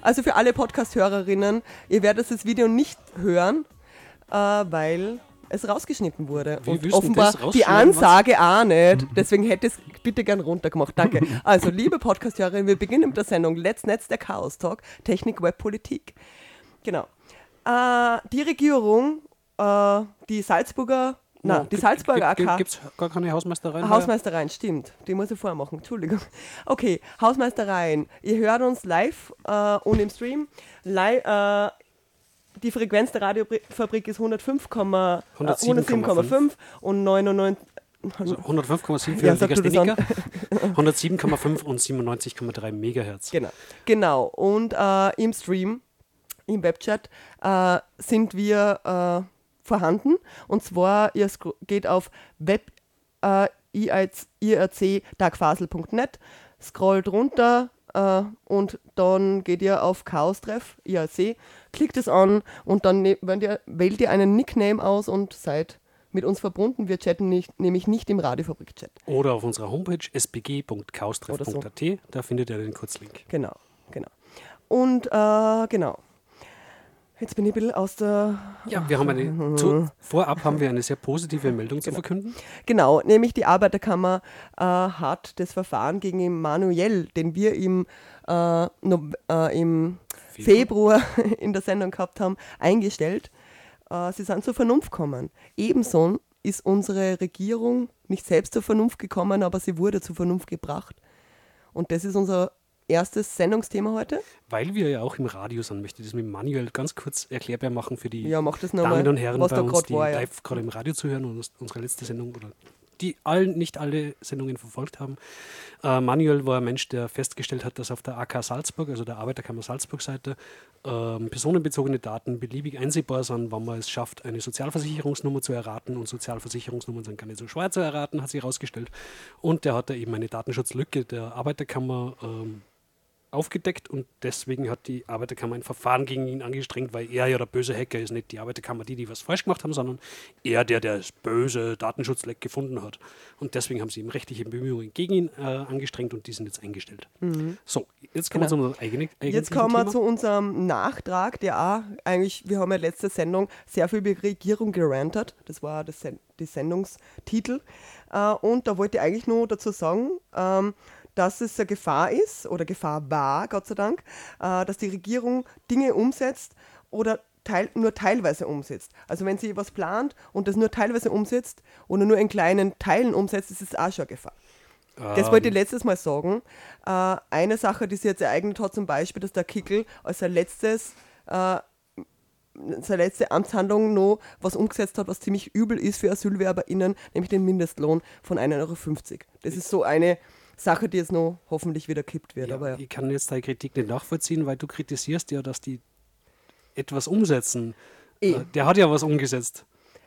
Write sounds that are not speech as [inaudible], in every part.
Also für alle Podcast-Hörerinnen, ihr werdet das Video nicht hören, äh, weil es rausgeschnitten wurde. Wie und offenbar die Ansage auch nicht. Deswegen hätte es bitte gern runtergemacht. Danke. [laughs] Also, liebe Podcast-Hörerinnen, wir beginnen mit der Sendung Let's Netz, der Chaos Talk, Technik, Web, Politik. Genau. Äh, die Regierung, äh, die Salzburger, na, die Salzburger AK. Gibt es gar keine Hausmeistereien? Hausmeistereien, stimmt. Die muss ich vorher machen, Entschuldigung. Okay, Hausmeistereien. Ihr hört uns live äh, und im Stream. Li äh, die Frequenz der Radiofabrik ist 105, äh, 107,5 und 99. Also 105,7 für Ja, ja, sag du das an. 107,5 und 97,3 Megahertz. Genau. Genau. Und äh, im Stream, im Webchat, äh, sind wir äh, vorhanden. Und zwar, ihr geht auf web äh, scrollt runter äh, und dann geht ihr auf Chaos-Treff, IRC, klickt es an und dann ne ihr, wählt ihr einen Nickname aus und seid mit uns verbunden. Wir chatten nicht, nämlich nicht im Radiofabrik-Chat. Oder auf unserer Homepage sbg.chaostreff.at, da findet ihr den Kurzlink. Genau, genau. Und äh, genau. Jetzt bin ich ein bisschen aus der. Ja, wir haben eine, zu, vorab haben wir eine sehr positive Meldung zu verkünden. Genau, nämlich die Arbeiterkammer äh, hat das Verfahren gegen Emanuel, den wir im, äh, no, äh, im Februar [laughs] in der Sendung gehabt haben, eingestellt. Äh, sie sind zur Vernunft gekommen. Ebenso ist unsere Regierung nicht selbst zur Vernunft gekommen, aber sie wurde zur Vernunft gebracht. Und das ist unser erstes Sendungsthema heute. Weil wir ja auch im Radio sind, möchte ich das mit Manuel ganz kurz erklärbar machen für die Ja, Damen und Herren bei uns, die war, ja. live gerade im Radio zuhören und uns- unsere letzte Sendung oder die allen, nicht alle Sendungen verfolgt haben. Äh, Manuel war ein Mensch, der festgestellt hat, dass auf der AK Salzburg, also der Arbeiterkammer Salzburg-Seite, ähm, personenbezogene Daten beliebig einsehbar sind, wann man es schafft, eine Sozialversicherungsnummer zu erraten. Und Sozialversicherungsnummern sind gar nicht so schwer zu erraten, hat sich herausgestellt. Und der hat da eben eine Datenschutzlücke der Arbeiterkammer ähm, aufgedeckt und deswegen hat die Arbeiterkammer ein Verfahren gegen ihn angestrengt, weil er ja der böse Hacker ist, nicht die Arbeiterkammer, die, die was falsch gemacht haben, sondern er, der das böse Datenschutzleck gefunden hat. Und deswegen haben sie ihm rechtliche Bemühungen gegen ihn äh, angestrengt und die sind jetzt eingestellt. So, jetzt kommen wir zu unserem eigenen Mhm. Genau. Jetzt kommen wir zu unserem Nachtrag, der auch eigentlich, wir haben ja letzte Sendung sehr viel über die Regierung gerantet. Das war das Sen die Sendungstitel. Äh, und da wollte ich eigentlich nur dazu sagen, ähm, dass es eine Gefahr ist, oder Gefahr war, Gott sei Dank, äh, dass die Regierung Dinge umsetzt oder teil, nur teilweise umsetzt. Also wenn sie was plant und das nur teilweise umsetzt oder nur in kleinen Teilen umsetzt, ist es auch schon eine Gefahr. Das wollte ich letztes Mal sagen. Äh, eine Sache, die sie jetzt ereignet hat, zum Beispiel, dass der Kickel als sein letztes, äh, seine letzte Amtshandlung noch was umgesetzt hat, was ziemlich übel ist für AsylwerberInnen, nämlich den Mindestlohn von 1,50 Euro. Das ist so eine Sache, die jetzt noch hoffentlich wieder kippt wird. Ja, aber ja. Ich kann jetzt deine Kritik nicht nachvollziehen, weil du kritisierst ja, dass die etwas umsetzen. Äh, Der hat ja was umgesetzt.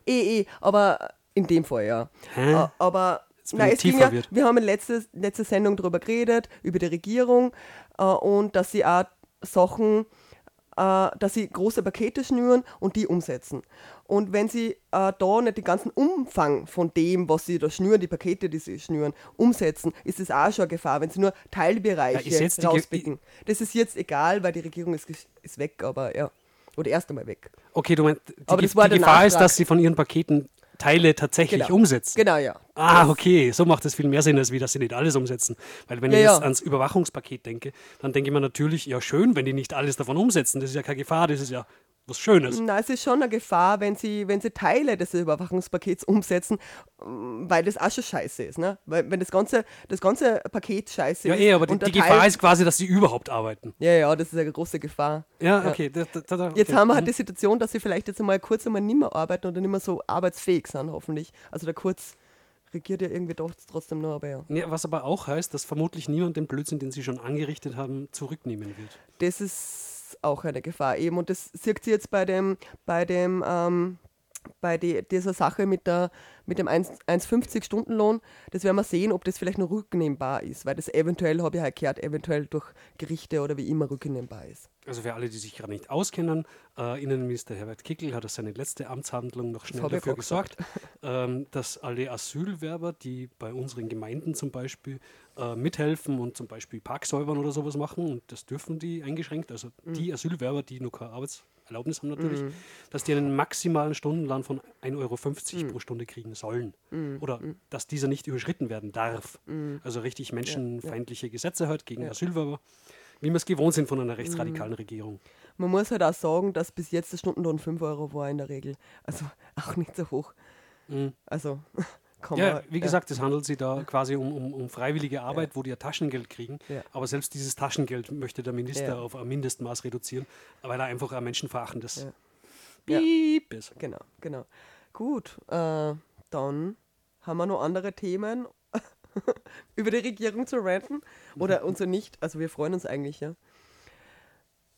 Eh, eh, aber in dem Fall ja. Hä? Aber nein, es ging ja, wir haben in letzter letzte Sendung darüber geredet, über die Regierung äh, und dass sie auch Sachen, äh, dass sie große Pakete schnüren und die umsetzen. Und wenn sie äh, da nicht den ganzen Umfang von dem, was sie da schnüren, die Pakete, die sie schnüren, umsetzen, ist es auch schon eine Gefahr, wenn sie nur Teilbereiche Ja, ist Ge- rauspicken. Das ist jetzt egal, weil die Regierung ist, ist weg, aber ja. Oder erst einmal weg. Okay, du meinst, die, Aber das war die Gefahr ist, Nachtrag. dass sie von ihren Paketen Teile tatsächlich Genau. umsetzen. Genau, ja. Ah, okay, so macht es viel mehr Sinn, als wie dass sie nicht alles umsetzen. Weil wenn Ja, ich ja. jetzt ans Überwachungspaket denke, dann denke ich mir natürlich, ja schön, wenn die nicht alles davon umsetzen. Das ist ja keine Gefahr, das ist ja was Schönes. Na, es ist schon eine Gefahr, wenn sie, wenn sie Teile des Überwachungspakets umsetzen, mm, weil das auch schon scheiße ist. Ne? Weil wenn das ganze, das ganze Paket scheiße Ja, ist. eh, aber die, die Gefahr ist quasi, dass sie überhaupt arbeiten. Ja, ja, das ist eine große Gefahr. Ja, okay. Da, da, da, okay. Jetzt haben wir halt Mhm. die Situation, dass sie vielleicht jetzt einmal kurz einmal nicht mehr arbeiten oder nicht mehr so arbeitsfähig sind, hoffentlich. Also der Kurz regiert ja irgendwie doch trotzdem noch, aber ja. Ja, was aber auch heißt, dass vermutlich niemand den Blödsinn, den sie schon angerichtet haben, zurücknehmen wird. Das ist auch eine Gefahr eben. Und das sieht sie jetzt bei dem, bei dem, ähm, bei die, dieser Sache mit, der, mit dem 1,50-Stunden-Lohn, das werden wir sehen, ob das vielleicht noch rücknehmbar ist, weil das eventuell, habe ich halt gehört, eventuell durch Gerichte oder wie immer rücknehmbar ist. Also für alle, die sich gerade nicht auskennen, äh, Innenminister Herbert Kickel hat als seine letzte Amtshandlung noch schnell dafür gesorgt, ähm, dass alle Asylwerber, die bei unseren Gemeinden zum Beispiel äh, mithelfen und zum Beispiel Parksäubern oder sowas machen, und das dürfen die eingeschränkt, also mhm. die Asylwerber, die noch keine Arbeitserlaubnis haben natürlich, mhm. dass die einen maximalen Stundenlohn von 1,50 Euro mhm. pro Stunde kriegen sollen. Mhm. Oder mhm. dass dieser nicht überschritten werden darf. Mhm. Also richtig menschenfeindliche ja, ja. Gesetze halt gegen ja. Asylwerber wie wir es gewohnt sind von einer rechtsradikalen mhm. Regierung. Man muss halt auch sagen, dass bis jetzt der Stundenlohn 5 Euro war in der Regel. Also [laughs] auch nicht so hoch. Mhm. Also [laughs] kann ja, man, wie gesagt, es handelt sich da quasi um, um, um freiwillige Arbeit, ja. wo die ja Taschengeld kriegen. Ja. Aber selbst dieses Taschengeld möchte der Minister auf ein Mindestmaß reduzieren, weil er einfach ein menschenverachtendes. Piep ist. Genau, genau. Gut, äh, dann haben wir noch andere Themen [laughs] über die Regierung zu ranten. Oder mhm. unser nicht. Also wir freuen uns eigentlich, ja.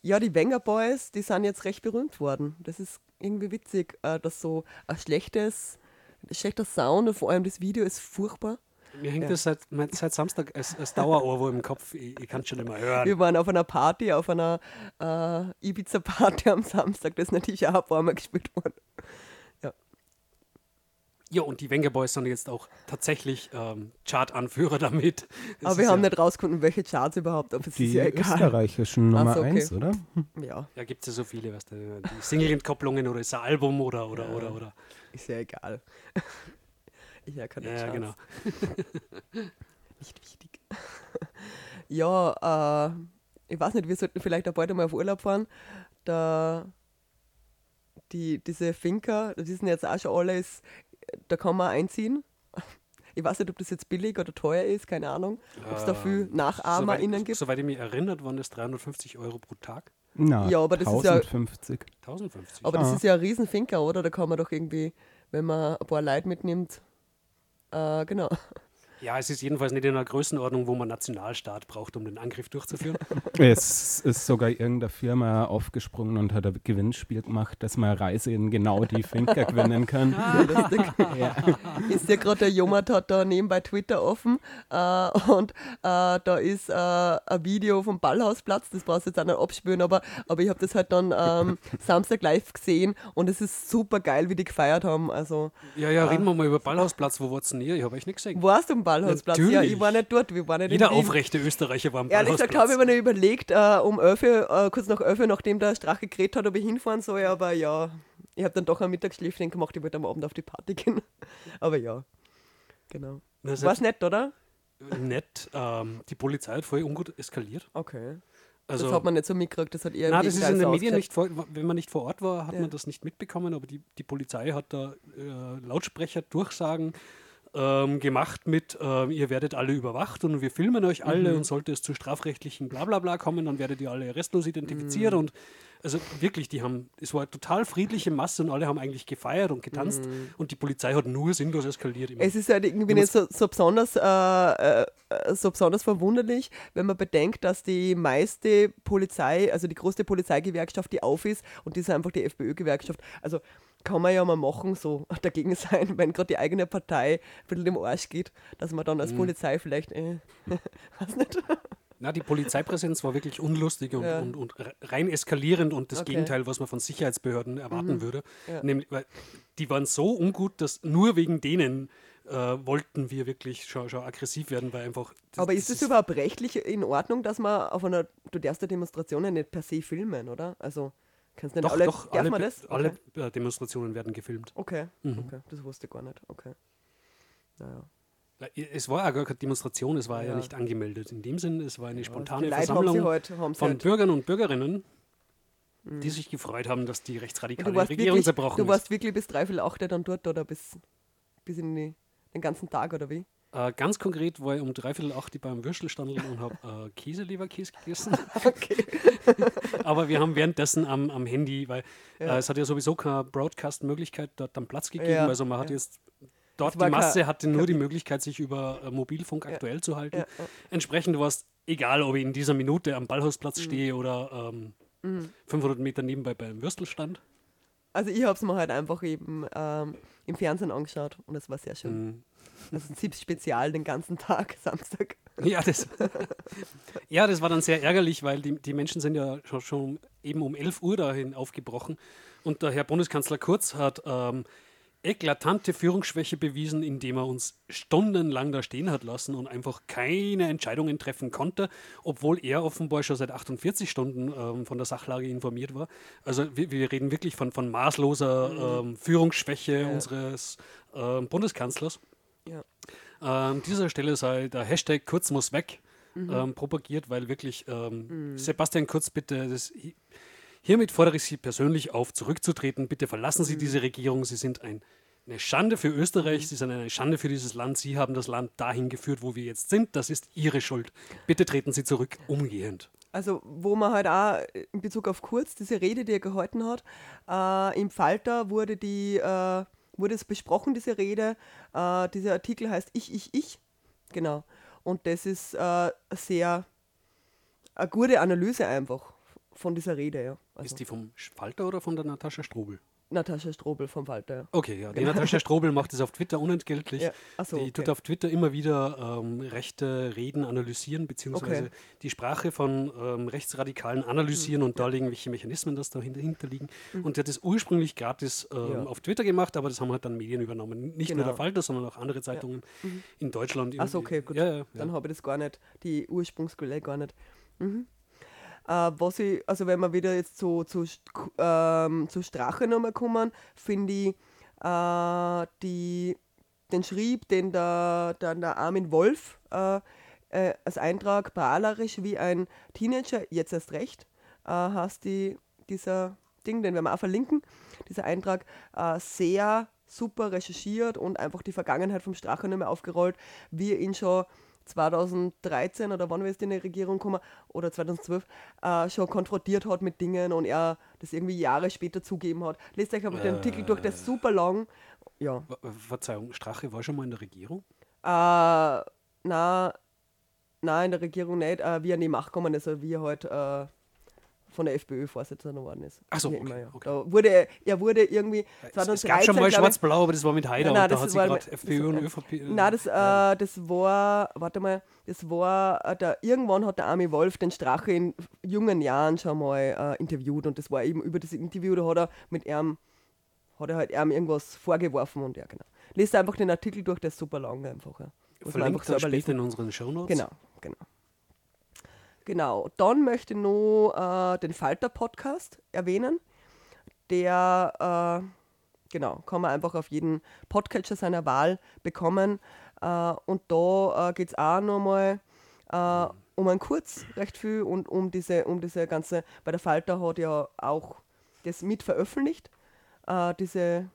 Ja, die Wenger Boys, die sind jetzt recht berühmt worden. Das ist irgendwie witzig, äh, dass so ein schlechtes, schlechter Sound und vor allem das Video ist furchtbar. Mir hängt ja. das seit, seit Samstag als, als Dauerohrwurm im Kopf. Ich, ich kann es schon immer hören. Wir waren auf einer Party, auf einer äh, Ibiza-Party am Samstag. Das ist natürlich auch ein paar Mal gespielt worden. Ja, und die Wenger Boys sind jetzt auch tatsächlich ähm, Chart-Anführer damit. Das Aber wir haben ja nicht rausgefunden, welche Charts überhaupt. Ob es die ist ja egal. österreichischen Nummer 1, so, okay. oder? Ja. Ja, gibt es ja so viele, was die Single-Entkopplungen oder ist ein Album oder, oder, ja. oder, oder. Ist ja egal. ich ja keine Ja, Charts. genau. [laughs] nicht wichtig. [laughs] ja, äh, ich weiß nicht, wir sollten vielleicht auch bald einmal auf Urlaub fahren. Da die, diese Finker, die sind jetzt auch schon alle da kann man einziehen. Ich weiß nicht, ob das jetzt billig oder teuer ist, keine Ahnung. Ob es da viel NachahmerInnen gibt. Soweit ich mich erinnert, waren das 350 Euro pro Tag. Na, ja, aber das 1050. ist ja. 1050. Aber ah. das ist ja ein Riesenfinker, oder? Da kann man doch irgendwie, wenn man ein paar Leute mitnimmt, äh, genau. Ja, es ist jedenfalls nicht in einer Größenordnung, wo man Nationalstaat braucht, um den Angriff durchzuführen. [laughs] es ist sogar irgendeine Firma aufgesprungen und hat ein Gewinnspiel gemacht, dass man Reise in genau die Finker gewinnen kann. [laughs] Lustig. ja. [laughs] Ist ja gerade der Jomat hat da nebenbei Twitter offen äh, und äh, da ist äh, ein Video vom Ballhausplatz, das brauchst du jetzt auch nicht abspüren, aber, aber ich habe das halt dann ähm, Samstag live gesehen und es ist super geil, wie die gefeiert haben. Also, ja, ja, reden wir mal über Ballhausplatz. Wo warst du denn hier? Ich habe euch nicht gesehen. Warst du Ballhausplatz. Natürlich. Ja, ich war nicht dort, wir waren nicht Jeder aufrechte Österreicher war am Ehrlich Ballhausplatz. Ehrlich gesagt habe ich mir nicht überlegt, äh, um 11, äh, kurz nach 11, nachdem der Strache geredet hat, ob ich hinfahren soll, aber ja, ich habe dann doch ein Mittagsschläfchen gemacht, ich wollte am Abend auf die Party gehen. [laughs] aber ja, genau. War es nett, oder? Nett. Ähm, die Polizei hat voll ungut eskaliert. Okay. Also, das hat man nicht so mitgekriegt, das hat eher Nein, das ist in den Medien nicht vor, wenn man nicht vor Ort war, hat ja. man das nicht mitbekommen, aber die, die Polizei hat da äh, Lautsprecher Durchsagen ähm, gemacht mit, äh, ihr werdet alle überwacht und wir filmen euch alle mhm. und sollte es zu strafrechtlichen Blablabla kommen, dann werdet ihr alle restlos identifiziert mhm. und also wirklich, die haben, es war eine total friedliche Masse und alle haben eigentlich gefeiert und getanzt mhm. und die Polizei hat nur sinnlos eskaliert. Immer. Es ist halt irgendwie nicht so, so besonders, äh, äh, so besonders verwunderlich, wenn man bedenkt, dass die meiste Polizei, also die größte Polizeigewerkschaft, die auf ist und die ist einfach die FPÖ-Gewerkschaft. Also kann man ja mal machen, so [laughs] dagegen sein, wenn gerade die eigene Partei ein bisschen im Arsch geht, dass man dann als mhm. Polizei vielleicht, äh, [laughs] weiß nicht. Na, die Polizeipräsenz war wirklich unlustig und, ja. und, und rein eskalierend und das okay. Gegenteil, was man von Sicherheitsbehörden erwarten mhm. würde. Ja. Nämlich, weil die waren so ungut, dass nur wegen denen äh, wollten wir wirklich schon, schon aggressiv werden, weil einfach. Das, Aber ist es überhaupt rechtlich in Ordnung, dass man auf einer, du darfst ja Demonstrationen nicht per se filmen, oder? Also. Kannst du doch, alle, doch, alle, man das? alle äh, Demonstrationen werden gefilmt. Okay, mhm. okay, das wusste ich gar nicht. Okay. Naja. Es war ja gar keine Demonstration, es war ja, ja nicht angemeldet. In dem Sinn, es war eine spontane Versammlung heute, von halt. Bürgern und Bürgerinnen, mhm. die sich gefreut haben, dass die rechtsradikale Regierung wirklich, zerbrochen ist. Du warst wirklich bis dreiviertel acht dann dort oder bis, bis in die, den ganzen Tag oder wie? Äh, ganz konkret war ich um dreiviertel acht beim Würstelstandel und habe äh, Käseleberkäse gegessen. [laughs] [laughs] Aber wir haben währenddessen am, am Handy, weil ja. äh, es hat ja sowieso keine Broadcast-Möglichkeit dort dann Platz gegeben. Ja. Also man hat ja. jetzt dort die Masse hatte nur die Möglichkeit, sich über äh, Mobilfunk aktuell zu halten. Entsprechend war es egal, ob ich in dieser Minute am Ballhausplatz mhm. stehe oder ähm, 500 Meter nebenbei bei einem Würstelstand. Also ich habe es mir halt einfach eben ähm, im Fernsehen angeschaut und es war sehr schön. Mhm. Also ZIPS Spezial den ganzen Tag, [laughs] Samstag. Ja, das, [laughs] ja, das war dann sehr ärgerlich, weil die, die Menschen sind ja schon, schon eben um 11 Uhr dahin aufgebrochen. Und der Herr Bundeskanzler Kurz hat ähm, eklatante Führungsschwäche bewiesen, indem er uns stundenlang da stehen hat lassen und einfach keine Entscheidungen treffen konnte, obwohl er offenbar schon seit 48 Stunden ähm, von der Sachlage informiert war. Also wir, wir reden wirklich von, von maßloser ähm, Führungsschwäche Ja. unseres ähm, Bundeskanzlers. An dieser Stelle sei der Hashtag Kurz muss weg ähm, propagiert, weil wirklich ähm, Sebastian Kurz bitte, das, hi- hiermit fordere ich Sie persönlich auf, zurückzutreten. Bitte verlassen Sie diese Regierung. Sie sind ein, eine Schande für Österreich, Sie sind eine Schande für dieses Land. Sie haben das Land dahin geführt, wo wir jetzt sind. Das ist Ihre Schuld. Bitte treten Sie zurück, umgehend. Also, wo man halt auch in Bezug auf Kurz, diese Rede, die er gehalten hat, äh, im Falter wurde die, äh, wurde es besprochen, diese Rede. Äh, dieser Artikel heißt Ich, ich, ich. Genau. Und das ist äh, sehr eine gute Analyse einfach von dieser Rede, ja. Also Ist die vom Falter oder von der Natascha Strobel? Natascha Strobel vom Falter, ja. Okay, ja. Die Natascha Strobel macht es [laughs] auf Twitter unentgeltlich. Ja, so, die okay. tut auf Twitter immer wieder ähm, rechte Reden analysieren, beziehungsweise Okay. die Sprache von ähm, Rechtsradikalen analysieren Mhm, und darlegen, welche Mechanismen das dahinter hinter liegen. Und die hat das ursprünglich gratis ähm, Ja. auf Twitter gemacht, aber das haben halt dann Medien übernommen. Nicht nur Genau. der Falter, sondern auch andere Zeitungen in Deutschland. Achso, okay, gut. Dann habe ich das gar nicht, die Ursprungsquelle gar nicht. Mhm. Äh, was ich, also wenn wir wieder jetzt zu, zu, ähm, zu Strache nochmal kommen, finde ich äh, die, den Schrieb, den der, der, der Armin Wolf äh, äh, als Eintrag prahlerisch wie ein Teenager, jetzt erst recht, äh, hast die, dieser Ding, den werden wir auch verlinken, dieser Eintrag äh, sehr super recherchiert und einfach die Vergangenheit vom Strache nochmal aufgerollt, wie ihn schon 2013 oder wann wir jetzt in die Regierung kommen, oder 2012, äh, schon konfrontiert hat mit Dingen und er das irgendwie Jahre später zugeben hat. Lest euch einfach den Artikel durch, der ist super lang. Ja. Ver- Verzeihung, Strache war schon mal in der Regierung? Äh, na, na, in der Regierung nicht, äh, wie er in die Macht gekommen ist, also wie er halt äh, von der FPÖ Vorsitzender geworden ist. Ach so, Wie okay, immer, ja. okay. Da wurde, er- wurde irgendwie Es, 2013, es gab schon mal Schwarz-Blau, aber das war mit Haider Nein, und da hat sie gerade FPÖ und ÖVP. äh, Nein, das, ja. äh, das war, warte mal, das war, äh, der, irgendwann hat der Armin Wolf den Strache in jungen Jahren schon mal äh, interviewt und das war eben über das Interview, da hat er mit ihm, hat er halt ihm irgendwas vorgeworfen und ja, genau. Lest einfach den Artikel durch, der ist super lang einfach. Ja. Man einfach Verlinkt dann später lesen. in unseren Shownotes. Genau, genau. Genau, dann möchte ich noch äh, den Falter-Podcast erwähnen. Der, äh, genau, kann man einfach auf jeden Podcatcher seiner Wahl bekommen. Äh, und da äh, geht es auch nochmal äh, um einen Kurz recht viel und um diese, um diese ganze, weil der Falter hat ja auch das mit veröffentlicht, äh, diese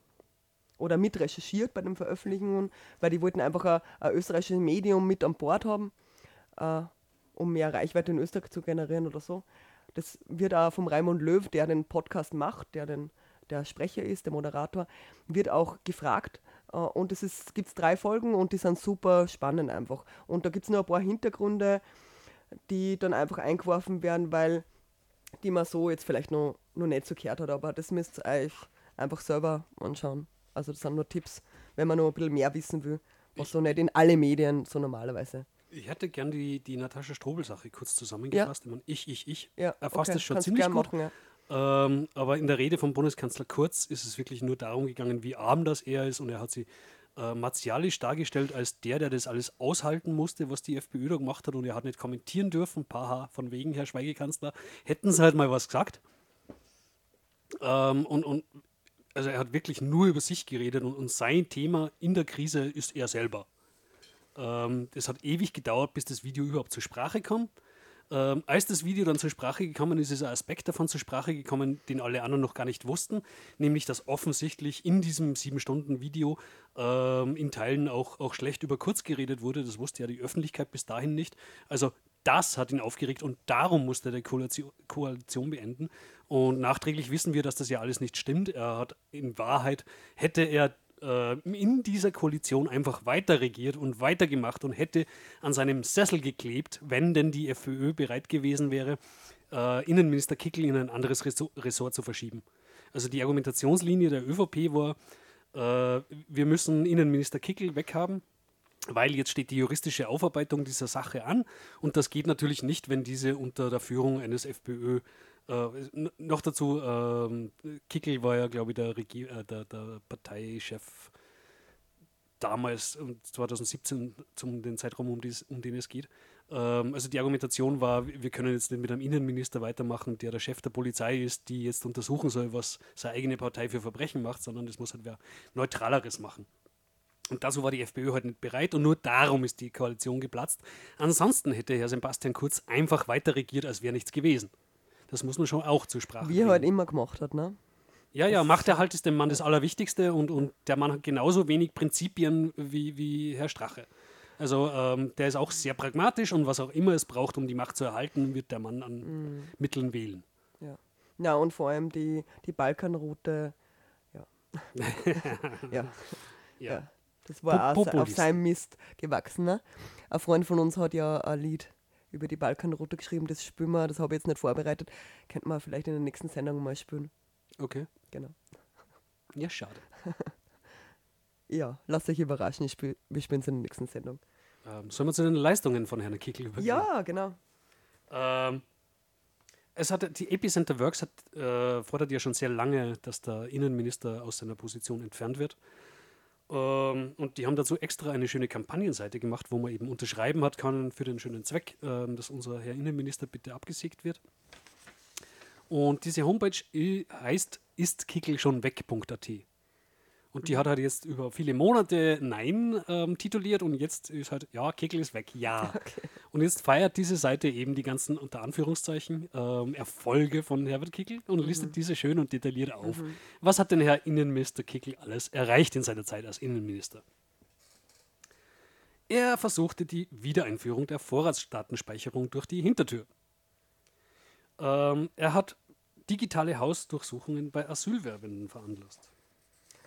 oder mit recherchiert bei den Veröffentlichungen, weil die wollten einfach ein, ein österreichisches Medium mit an Bord haben, äh, um mehr Reichweite in Österreich zu generieren oder so. Das wird auch vom Raimund Löw, der den Podcast macht, der den, der Sprecher ist, der Moderator, wird auch gefragt. Äh, und es gibt drei Folgen und die sind super spannend einfach. Und da gibt es noch ein paar Hintergründe, die dann einfach eingeworfen werden, weil die man so jetzt vielleicht noch, noch nicht so gehört hat, aber das müsst ihr euch einfach selber anschauen. Also das sind nur Tipps, wenn man noch ein bisschen mehr wissen will, was so nicht in alle Medien so normalerweise. Ich hätte gern die, die Natascha Strobel-Sache kurz zusammengefasst. Ich, meine, ich, ich, ich. Ja, Erfasst okay, es schon kannst ziemlich gut. machen, ja. Ähm, aber in der Rede vom Bundeskanzler Kurz ist es wirklich nur darum gegangen, wie arm das er ist. Und er hat sie äh, martialisch dargestellt als der, der das alles aushalten musste, was die FPÖ da gemacht hat. Und er hat nicht kommentieren dürfen. Paha, von wegen, Herr Schweigekanzler. Hätten sie halt mal was gesagt. Ähm, und, und also er hat wirklich nur über sich geredet und, und sein Thema in der Krise ist er selber. Ähm, das hat ewig gedauert, bis das Video überhaupt zur Sprache kam. Ähm, als das Video dann zur Sprache gekommen ist, ist ein Aspekt davon zur Sprache gekommen, den alle anderen noch gar nicht wussten, nämlich dass offensichtlich in diesem sieben Stunden Video ähm, in Teilen auch, auch schlecht über Kurz geredet wurde. Das wusste ja die Öffentlichkeit bis dahin nicht. Also das hat ihn aufgeregt und darum musste er die Koalition, Koalition beenden. Und nachträglich wissen wir, dass das ja alles nicht stimmt. Er hat in Wahrheit hätte er äh, in dieser Koalition einfach weiter regiert und weitergemacht und hätte an seinem Sessel geklebt, wenn denn die FPÖ bereit gewesen wäre, äh, Innenminister Kickel in ein anderes Ressort, zu verschieben. Also die Argumentationslinie der ÖVP war, äh, wir müssen Innenminister Kickel weghaben, weil jetzt steht die juristische Aufarbeitung dieser Sache an und das geht natürlich nicht, wenn diese unter der Führung eines FPÖ äh, noch dazu, ähm, Kickel war ja, glaube ich, der, Regier äh, der, der Parteichef damals, um 2017, zum den Zeitraum, um, dies, um den es geht. Ähm, also die Argumentation war, wir können jetzt nicht mit einem Innenminister weitermachen, der der Chef der Polizei ist, die jetzt untersuchen soll, was seine eigene Partei für Verbrechen macht, sondern das muss halt wer Neutraleres machen. Und dazu war die FPÖ halt nicht bereit und nur darum ist die Koalition geplatzt. Ansonsten hätte Herr Sebastian Kurz einfach weiter regiert, als wäre nichts gewesen. Das muss man schon auch zur Sprache Wie er halt immer gemacht hat, ne? Ja, ja, Machterhalt ist dem Mann das Allerwichtigste und, und der Mann hat genauso wenig Prinzipien wie, wie Herr Strache. Also ähm, der ist auch sehr pragmatisch und was auch immer es braucht, um die Macht zu erhalten, wird der Mann an Mitteln wählen. Ja. Na, und vor allem die, die Balkanroute, [laughs] ja. ja. Ja. Das war Po- auch auf Populist. seinem Mist gewachsen. Ne? Ein Freund von uns hat ja ein Lied über die Balkanroute geschrieben, das spielen wir, das habe ich jetzt nicht vorbereitet. Könnte man vielleicht in der nächsten Sendung mal spielen. Okay. Genau. Ja, schade. [laughs] Ja, lasst euch überraschen, ich spiel, wir spielen es in der nächsten Sendung. Ähm, sollen wir zu den Leistungen von Herrn Kickel übergehen? Ja, genau. Ähm, es hat, die Epicenter Works hat, äh, fordert ja schon sehr lange, dass der Innenminister aus seiner Position entfernt wird. Ähm, und die haben dazu extra eine schöne Kampagnenseite gemacht, wo man eben unterschreiben hat kann für den schönen Zweck, ähm, dass unser Herr Innenminister bitte abgesägt wird. Und diese Homepage i- heißt istkickelschonweg.at. Und die hat halt jetzt über viele Monate Nein ähm, tituliert und jetzt ist halt, ja, Kickel ist weg, ja. [laughs] Und jetzt feiert diese Seite eben die ganzen, unter Anführungszeichen, ähm, Erfolge von Herbert Kickel und listet diese schön und detailliert auf. Was hat denn Herr Innenminister Kickel alles erreicht in seiner Zeit als Innenminister? Er versuchte die Wiedereinführung der Vorratsdatenspeicherung durch die Hintertür. Ähm, er hat digitale Hausdurchsuchungen bei Asylwerbenden veranlasst.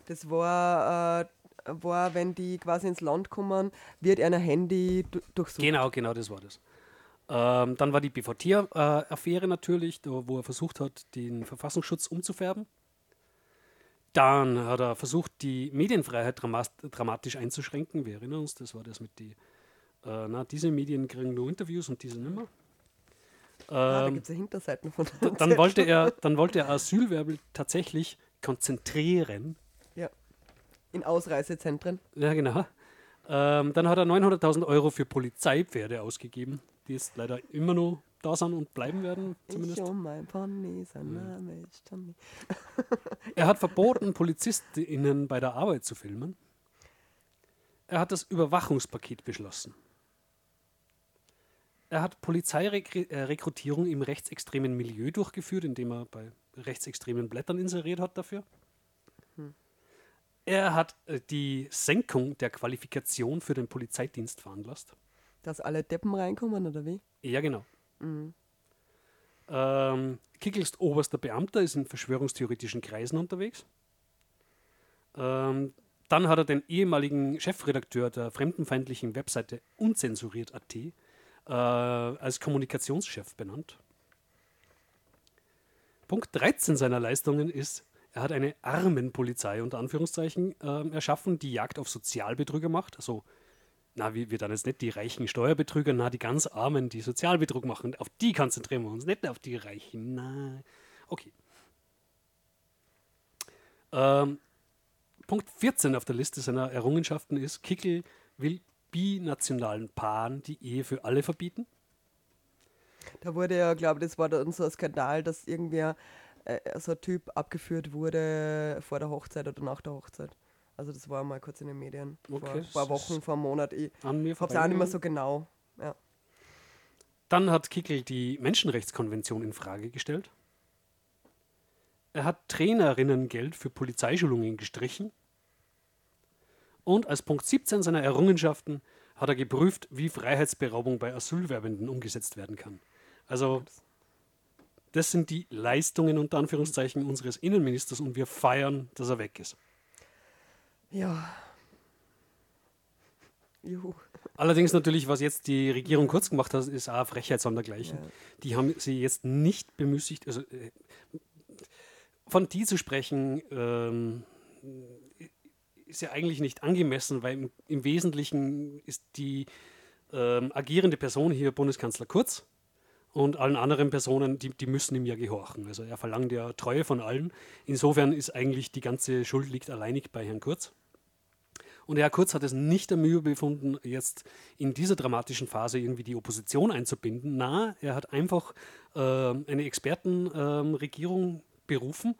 Das war, äh, war, wenn die quasi ins Land kommen, wird ein Handy du- durchsucht. Genau, genau, das war das. Ähm, dann war die BVT-Affäre natürlich, wo er versucht hat, den Verfassungsschutz umzufärben. Dann hat er versucht, die Medienfreiheit dramatisch einzuschränken. Wir erinnern uns, das war das mit die, äh, na, diese Medien kriegen nur Interviews und diese nimmer. Ah, da Ähm, gibt es ja Hinterseiten von dann wollte er, dann wollte er Asylwerbel tatsächlich konzentrieren. In Ausreisezentren. Ja, genau. Ähm, dann hat er 900.000 Euro für Polizeipferde ausgegeben, die jetzt leider immer noch da sind und bleiben werden, zumindest. Ich mein Pony, sein Name ist Johnny. [laughs] Er hat verboten, PolizistInnen bei der Arbeit zu filmen. Er hat das Überwachungspaket beschlossen. Er hat Polizeirekrutierung im rechtsextremen Milieu durchgeführt, indem er bei rechtsextremen Blättern inseriert hat dafür. Er hat äh, die Senkung der Qualifikation für den Polizeidienst veranlasst. Dass alle Deppen reinkommen, oder wie? Ja, genau. Ähm, Kickel ist oberster Beamter, ist in verschwörungstheoretischen Kreisen unterwegs. Ähm, dann hat er den ehemaligen Chefredakteur der fremdenfeindlichen Webseite unzensuriert.at äh, als Kommunikationschef benannt. Punkt 13 seiner Leistungen ist, er hat eine Armenpolizei unter Anführungszeichen ähm, erschaffen, die Jagd auf Sozialbetrüger macht. Also na, wir, wir dann jetzt nicht die reichen Steuerbetrüger, na, die ganz Armen, die Sozialbetrug machen, auf die konzentrieren wir uns, nicht auf die Reichen. Nein. Okay. Ähm, Punkt 14 auf der Liste seiner Errungenschaften ist, Kickel will binationalen Paaren die Ehe für alle verbieten. Da wurde ja, glaube ich, das war dann so ein Skandal, dass irgendwer, äh, so ein Typ abgeführt wurde vor der Hochzeit oder nach der Hochzeit. Also das war mal kurz in den Medien. vor Okay, ein paar Wochen, vor einem Monat. Ich An mir habe es auch nicht mehr so genau. Ja. Dann hat Kickel die Menschenrechtskonvention in Frage gestellt. Er hat Trainerinnengeld für Polizeischulungen gestrichen. Und als Punkt 17 seiner Errungenschaften hat er geprüft, wie Freiheitsberaubung bei Asylwerbenden umgesetzt werden kann. Also, das sind die Leistungen unter Anführungszeichen unseres Innenministers und wir feiern, dass er weg ist. Ja. Juhu. Allerdings natürlich, was jetzt die Regierung kurz gemacht hat, ist auch Frechheit sondergleichen. Ja. Die haben sie jetzt nicht bemüßigt, also äh, von die zu sprechen, ähm, ist ja eigentlich nicht angemessen, weil im, im Wesentlichen ist die ähm, agierende Person hier Bundeskanzler Kurz und allen anderen Personen, die, die müssen ihm ja gehorchen. Also er verlangt ja Treue von allen. Insofern ist eigentlich die ganze Schuld liegt alleinig bei Herrn Kurz. Und Herr Kurz hat es nicht der Mühe befunden, jetzt in dieser dramatischen Phase irgendwie die Opposition einzubinden. Na, er hat einfach äh, eine Expertenregierung äh, berufen,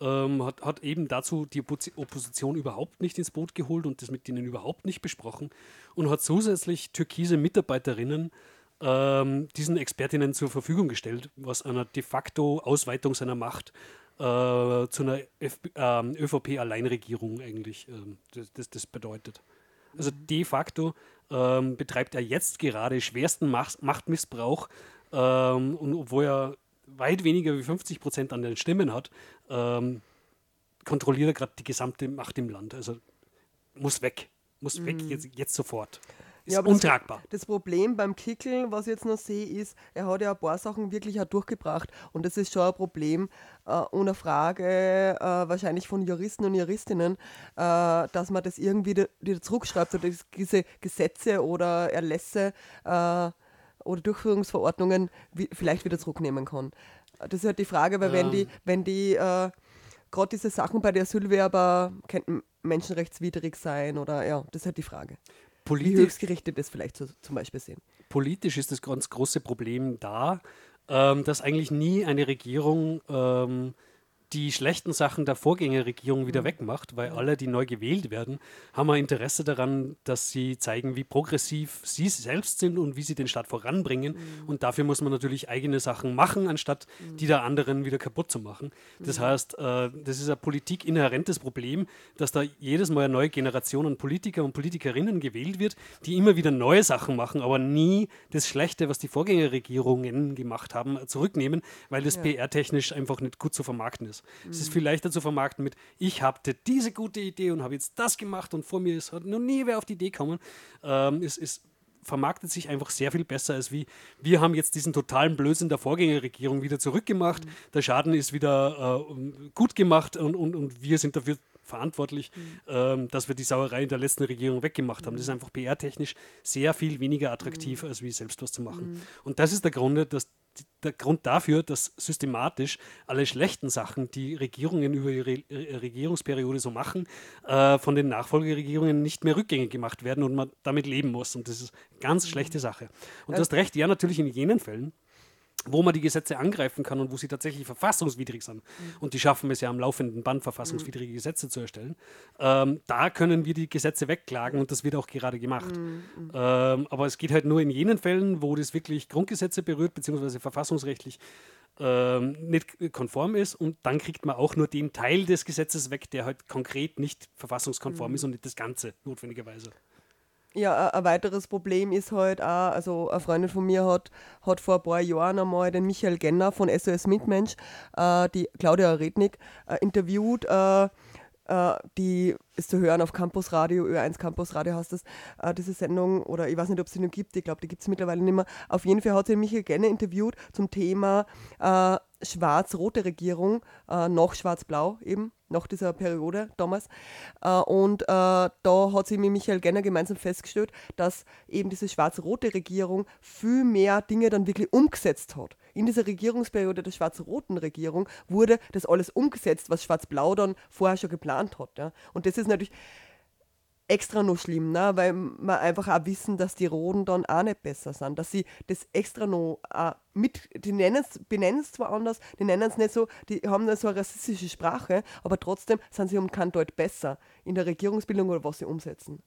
ähm, hat, hat, eben dazu die Opposition überhaupt nicht ins Boot geholt und das mit ihnen überhaupt nicht besprochen und hat zusätzlich türkise Mitarbeiterinnen ähm, diesen Expertinnen zur Verfügung gestellt, was einer de facto Ausweitung seiner Macht äh, zu einer ähm, ÖVP-Alleinregierung eigentlich ähm, das, das, das, bedeutet. Also de facto ähm, betreibt er jetzt gerade schwersten Macht, Machtmissbrauch ähm, und obwohl er weit weniger wie 50 Prozent an den Stimmen hat, ähm, kontrolliert er gerade die gesamte Macht im Land. Also muss weg, muss mhm. weg jetzt, jetzt sofort. Ja, untragbar. Das, das, Problem beim Kickel, was ich jetzt noch sehe, ist, er hat ja ein paar Sachen wirklich auch durchgebracht. Und das ist schon ein Problem, äh, ohne Frage, äh, wahrscheinlich von Juristen und Juristinnen, äh, dass man das irgendwie wieder zurückschreibt oder diese Gesetze oder Erlässe äh, oder Durchführungsverordnungen wie, vielleicht wieder zurücknehmen kann. Das ist halt die Frage, weil ja. wenn die, wenn die äh, gerade diese Sachen bei der Asylwerber könnten menschenrechtswidrig sein oder ja, das ist halt die Frage politisch, wie höchstgerichtet das vielleicht so, zum Beispiel sehen. Politisch ist das ganz große Problem da, ähm, dass eigentlich nie eine Regierung ähm, die schlechten Sachen der Vorgängerregierung wieder mhm. wegmacht, weil alle, die neu gewählt werden, haben ein Interesse daran, dass sie zeigen, wie progressiv sie selbst sind und wie sie den Staat voranbringen. Mhm. Und dafür muss man natürlich eigene Sachen machen, anstatt mhm. die der anderen wieder kaputt zu machen. Das mhm. heißt, äh, das ist ein politikinhärentes Problem, dass da jedes Mal eine neue Generation an Politiker und Politikerinnen gewählt wird, die immer wieder neue Sachen machen, aber nie das Schlechte, was die Vorgängerregierungen gemacht haben, zurücknehmen, weil das ja. PR-technisch einfach nicht gut zu vermarkten ist. Mhm. Es ist viel leichter zu vermarkten mit, ich hatte diese gute Idee und habe jetzt das gemacht und vor mir ist noch nie wer auf die Idee gekommen. Ähm, es, es vermarktet sich einfach sehr viel besser als wie wir haben jetzt diesen totalen Blödsinn der Vorgängerregierung wieder zurückgemacht. Mhm. Der Schaden ist wieder äh, gut gemacht und, und, und wir sind dafür verantwortlich, mhm. ähm, dass wir die Sauerei in der letzten Regierung weggemacht haben. Das ist mhm. einfach PR-technisch sehr viel weniger attraktiv, mhm. als wie selbst was zu machen. Mhm. Und das ist der Grund, dass der Grund dafür, dass systematisch alle schlechten Sachen, die Regierungen über ihre Regierungsperiode so machen, äh, von den Nachfolgeregierungen nicht mehr rückgängig gemacht werden und man damit leben muss. Und das ist eine ganz schlechte Sache. Und du hast recht, ja, natürlich in jenen Fällen, wo man die Gesetze angreifen kann und wo sie tatsächlich verfassungswidrig sind. Mhm. Und die schaffen es ja am laufenden Band, verfassungswidrige Gesetze zu erstellen. Ähm, da können wir die Gesetze wegklagen und das wird auch gerade gemacht. Mhm. Ähm, aber es geht halt nur in jenen Fällen, wo das wirklich Grundgesetze berührt, beziehungsweise verfassungsrechtlich ähm, nicht konform ist. Und dann kriegt man auch nur den Teil des Gesetzes weg, der halt konkret nicht verfassungskonform mhm. ist und nicht das Ganze notwendigerweise. Ja, ein weiteres Problem ist halt auch, also eine Freundin von mir hat, hat vor ein paar Jahren einmal den Michael Genner von SOS Mitmensch, äh, die Claudia Rednick, äh, interviewt, äh, äh, die ist zu hören auf Campus Radio, Ö1 Campus Radio heißt das, äh, diese Sendung, oder ich weiß nicht, ob es sie noch gibt, ich glaube, die gibt es mittlerweile nicht mehr. Auf jeden Fall hat sie Michael Genner interviewt zum Thema äh, schwarz-rote Regierung, äh, noch schwarz-blau eben, nach dieser Periode damals. Äh, und äh, da hat sie mit Michael Genner gemeinsam festgestellt, dass eben diese schwarz-rote Regierung viel mehr Dinge dann wirklich umgesetzt hat. In dieser Regierungsperiode der schwarz-roten Regierung wurde das alles umgesetzt, was schwarz-blau dann vorher schon geplant hat. Ja. Und das ist natürlich extra noch schlimm, ne? weil wir einfach auch wissen, dass die Roden dann auch nicht besser sind, dass sie das extra noch auch mit, die benennen es zwar anders, die nennen es nicht so, die haben dann so eine rassistische Sprache, aber trotzdem sind sie um kein Deut besser in der Regierungsbildung oder was sie umsetzen.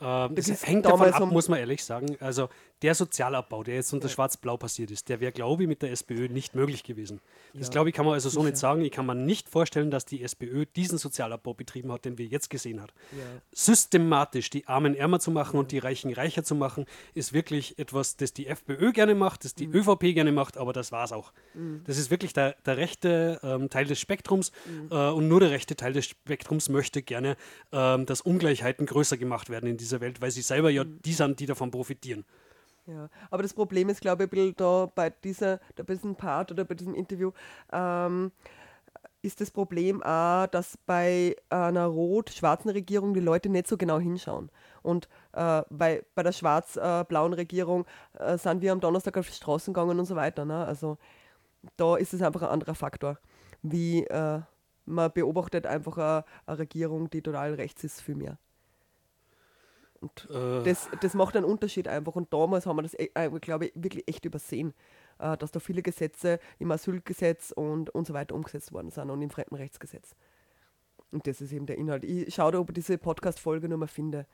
Ähm, das, das hängt davon ab, muss man ehrlich sagen. Also der Sozialabbau, der jetzt unter ja. Schwarz-Blau passiert ist, der wäre, glaube ich, mit der SPÖ nicht möglich gewesen. Das, ja. glaube ich, kann man also so nicht [laughs] sagen. Ich kann mir nicht vorstellen, dass die SPÖ diesen Sozialabbau betrieben hat, den wir jetzt gesehen haben. Ja. Systematisch die Armen ärmer zu machen und die Reichen reicher zu machen, ist wirklich etwas, das die FPÖ gerne macht, das die mhm. ÖVP gerne macht, aber das war es auch. Mhm. Das ist wirklich der, der rechte ähm, Teil des Spektrums mhm. äh, und nur der rechte Teil des Spektrums möchte gerne, ähm, dass Ungleichheiten größer gemacht werden in diesem dieser Welt, weil sie selber ja die sind, die davon profitieren. Ja, aber das Problem ist, glaube ich, ein bisschen da bei, dieser, da bei diesem Part oder bei diesem Interview, ähm, ist das Problem auch, dass bei einer rot-schwarzen Regierung die Leute nicht so genau hinschauen. Und äh, bei, bei der schwarz-blauen Regierung äh, sind wir am Donnerstag auf die Straßen gegangen und so weiter. Ne? Also da ist es einfach ein anderer Faktor. Wie äh, man beobachtet einfach eine, eine Regierung, die total rechts ist für mehr. Und Äh. das, das macht einen Unterschied einfach. Und damals haben wir das, äh, glaube ich, wirklich echt übersehen, äh, dass da viele Gesetze im Asylgesetz und, und so weiter umgesetzt worden sind und im Fremdenrechtsgesetz. Und das ist eben der Inhalt. Ich schaue da, ob ich diese Podcast-Folge noch mal finde.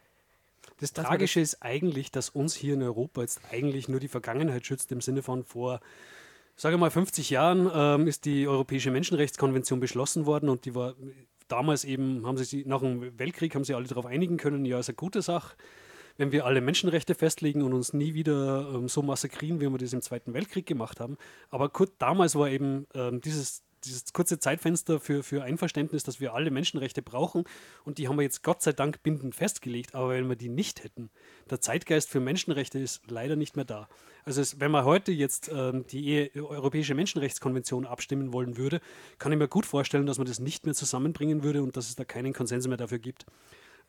Das Das Tragische ist eigentlich, dass uns hier in Europa jetzt eigentlich nur die Vergangenheit schützt, im Sinne von vor, sage mal, 50 Jahren ähm, ist die Europäische Menschenrechtskonvention beschlossen worden und die war damals eben, haben sie nach dem Weltkrieg, haben sie alle darauf einigen können, ja, ist eine gute Sache, wenn wir alle Menschenrechte festlegen und uns nie wieder ähm, so massakrieren, wie wir das im Zweiten Weltkrieg gemacht haben. Aber kurz damals war eben ähm, dieses dieses kurze Zeitfenster für, für Einverständnis, dass wir alle Menschenrechte brauchen und die haben wir jetzt Gott sei Dank bindend festgelegt, aber wenn wir die nicht hätten, der Zeitgeist für Menschenrechte ist leider nicht mehr da. Also es, wenn man heute jetzt ähm, die E- Europäische Menschenrechtskonvention abstimmen wollen würde, kann ich mir gut vorstellen, dass man das nicht mehr zusammenbringen würde und dass es da keinen Konsens mehr dafür gibt.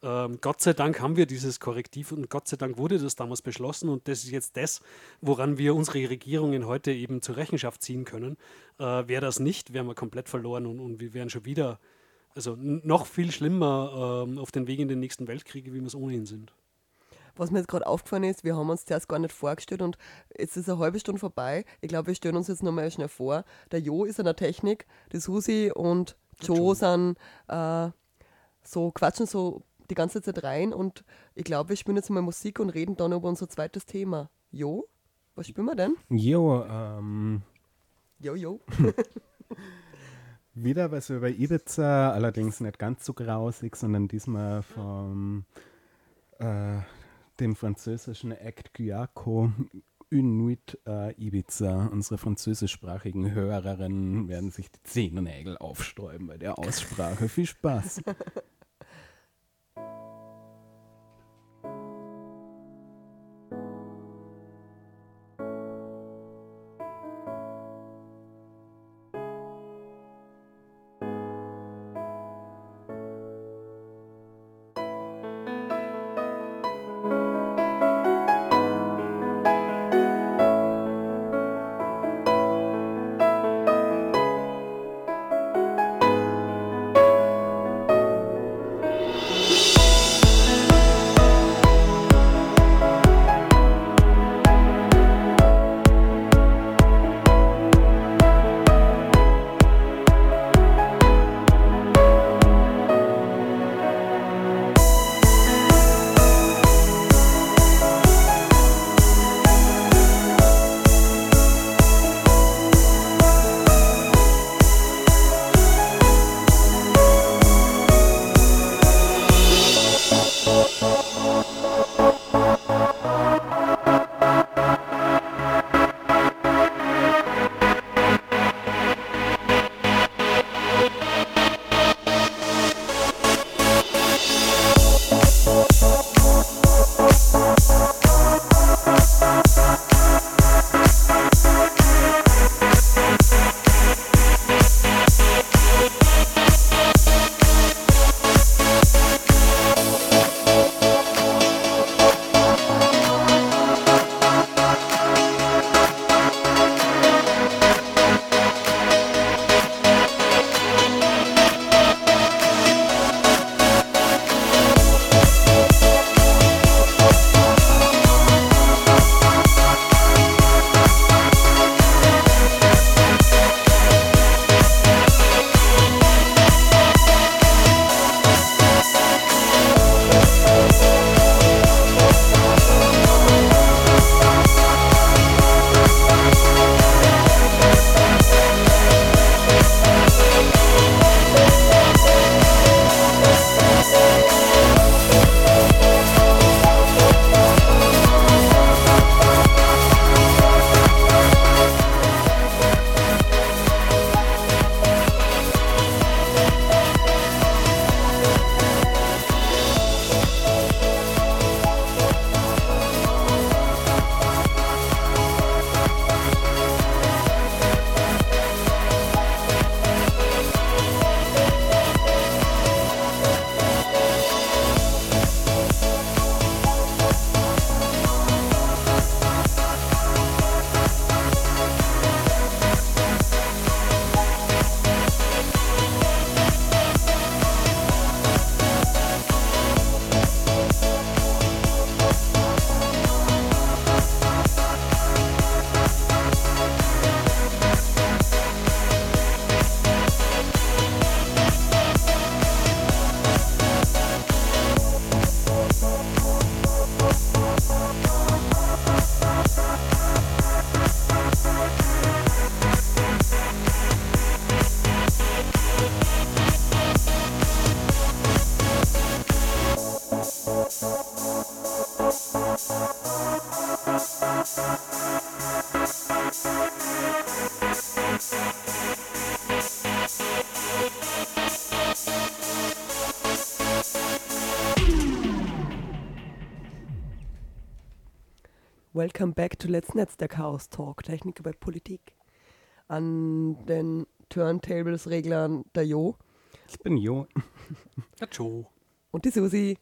Ähm, Gott sei Dank haben wir dieses Korrektiv und Gott sei Dank wurde das damals beschlossen und das ist jetzt das, woran wir unsere Regierungen heute eben zur Rechenschaft ziehen können. Äh, Wäre das nicht, wären wir komplett verloren und, und wir wären schon wieder, also noch viel schlimmer ähm, auf den Weg in den nächsten Weltkrieg, wie wir es ohnehin sind. Was mir jetzt gerade aufgefallen ist, wir haben uns zuerst gar nicht vorgestellt und jetzt ist eine halbe Stunde vorbei. Ich glaube, wir stellen uns jetzt nochmal schnell vor. Der Jo ist an der Technik, die Susi und Joe sind äh, so, quatschen so die ganze Zeit rein und ich glaube, wir spielen jetzt mal Musik und reden dann über unser zweites Thema. Jo, was spielen wir denn? Jo, ähm, Jo, jo. [laughs] wieder was über Ibiza, allerdings nicht ganz so grausig, sondern diesmal vom äh, dem französischen Act Guyaco Inuit äh, Ibiza. Unsere französischsprachigen Hörerinnen werden sich die Zehennägel aufsträuben bei der Aussprache. Viel Spaß. [laughs] Welcome back to Let's Netz, der Chaos Talk, Technik über Politik. An den Turntables-Reglern der Jo Ich bin Jo. Ja, Joe. und die Susi.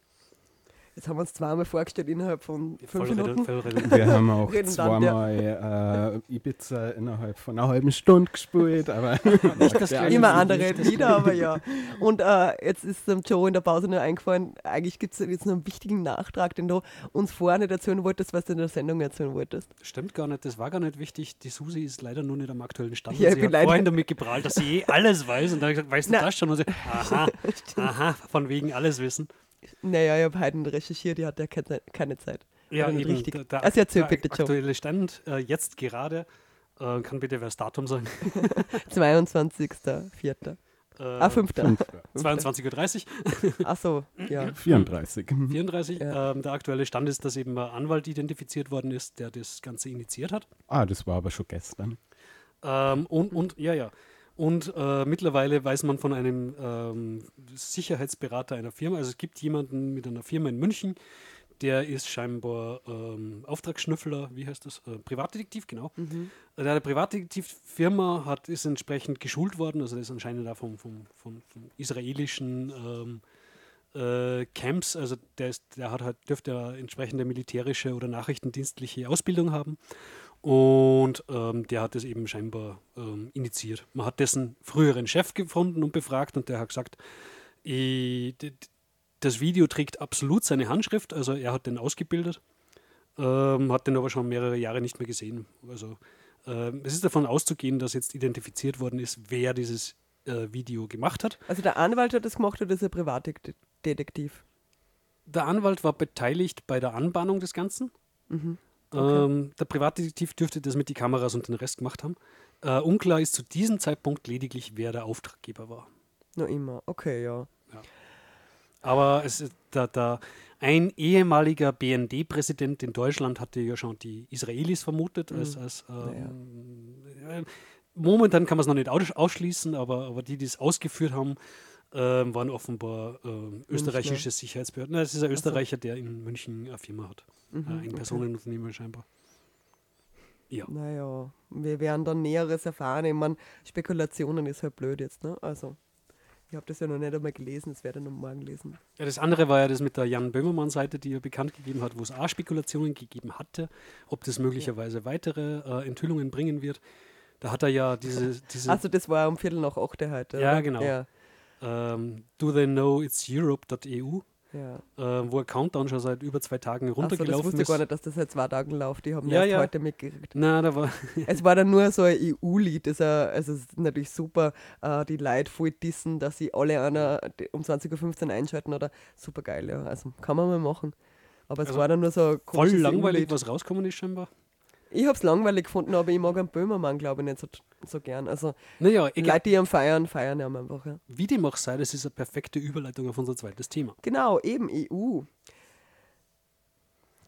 Jetzt haben wir uns zweimal vorgestellt innerhalb von fünf Voll Minuten. reden. Wir haben auch zweimal äh, Ibiza innerhalb von einer halben Stunde gespielt, aber [laughs] Nicht das. Immer andere Lieder, aber ja. Und äh, jetzt ist dem Joe in der Pause nur eingefallen, eigentlich gibt es jetzt noch einen wichtigen Nachtrag, den du uns vorher nicht erzählen wolltest, was du in der Sendung erzählen wolltest. Stimmt gar nicht, das war gar nicht wichtig. Die Susi ist leider nur nicht am aktuellen Stand. Ja, ich sie bin leider- vorhin damit geprahlt, dass sie eh alles weiß. Und da habe ich gesagt, weißt du Na. das schon? Und sie, [laughs] aha, aha, von wegen alles wissen. Naja, ich habe heute recherchiert, die hat ja keine, keine Zeit. Ja, eben. richtig. Der, der, Also erzähl der bitte, Joe. aktuelle Stand äh, jetzt gerade, äh, kann bitte wer das Datum sagen? [laughs] [laughs] 22.04. Äh, Ah, 5. 22.30 Uhr, Ach so, ja. [laughs] 34. 34. Ja. Ähm, der aktuelle Stand ist, dass eben ein Anwalt identifiziert worden ist, der das Ganze initiiert hat. Ah, das war aber schon gestern. Ähm, und, und, ja, ja. Und äh, mittlerweile weiß man von einem ähm, Sicherheitsberater einer Firma, also es gibt jemanden mit einer Firma in München, der ist scheinbar ähm, Auftragsschnüffler, wie heißt das? Äh, Privatdetektiv, genau. Äh, Der Privatdetektivfirma hat, ist entsprechend geschult worden, also der ist anscheinend da vom, vom, vom, vom israelischen ähm, äh, Camps, also der, ist, der hat halt, dürfte ja entsprechende militärische oder nachrichtendienstliche Ausbildung haben. Und ähm, der hat es eben scheinbar ähm, initiiert. Man hat dessen früheren Chef gefunden und befragt und der hat gesagt, ich, das Video trägt absolut seine Handschrift, also er hat den ausgebildet, ähm, hat den aber schon mehrere Jahre nicht mehr gesehen. Also ähm, es ist davon auszugehen, dass jetzt identifiziert worden ist, wer dieses äh, Video gemacht hat. Also der Anwalt hat das gemacht oder ist er Privatdetektiv? Der Anwalt war beteiligt bei der Anbahnung des Ganzen. Mhm. Ähm, der Privatdetektiv dürfte das mit die Kameras und den Rest gemacht haben. Äh, unklar ist zu diesem Zeitpunkt lediglich, wer der Auftraggeber war. Noch immer. Okay, ja. Aber es da, da ein ehemaliger BND-Präsident in Deutschland hatte ja schon die Israelis vermutet als, als ähm, äh, momentan kann man es noch nicht aus, ausschließen, aber, aber die, die es ausgeführt haben, ähm, waren offenbar ähm, österreichische Sicherheitsbehörden. Nein, es ist ein Österreicher, der in München eine Firma hat. Mhm, äh, ein Personenunternehmen scheinbar. Ja. Naja, wir werden dann Näheres erfahren. Ich meine, Spekulationen ist halt blöd jetzt, ne? Also, ich habe das ja noch nicht einmal gelesen, das werde ich noch morgen lesen. Ja, das andere war ja das mit der Jan Böhmermann-Seite, die er bekannt gegeben hat, wo es auch Spekulationen gegeben hatte, ob das möglicherweise weitere äh, Enthüllungen bringen wird. Da hat er ja diese, [laughs] diese Also, das war um Viertel nach acht heute. Ja, oder? genau. Ja, ähm, Do They Know It's Europe.eu, ja. äh, wo ein Countdown schon seit über zwei Tagen Achso, das runtergelaufen wusste ich ist. gar nicht, dass das seit zwei Tagen läuft. Die haben Ja, erst ja. heute mitgekriegt. Na, da war [laughs] Es war dann nur so ein EU-Lied. Das, also es ist natürlich super, äh, die Leute voll dissen, dass sie alle einer um 20.15 Uhr einschalten oder super geil, ja. Also kann man mal machen. Aber es Also war dann nur so voll langweilig, EU-Lied. was rausgekommen ist scheinbar. Ich habe es langweilig gefunden, aber ich mag einen Böhmermann, glaube ich, nicht so, so gern. Also Naja, egal, Leute, die ihn feiern, feiern ihn einfach. Ja. wie dem auch sei, das ist eine perfekte Überleitung auf unser zweites Thema. Genau, eben EU.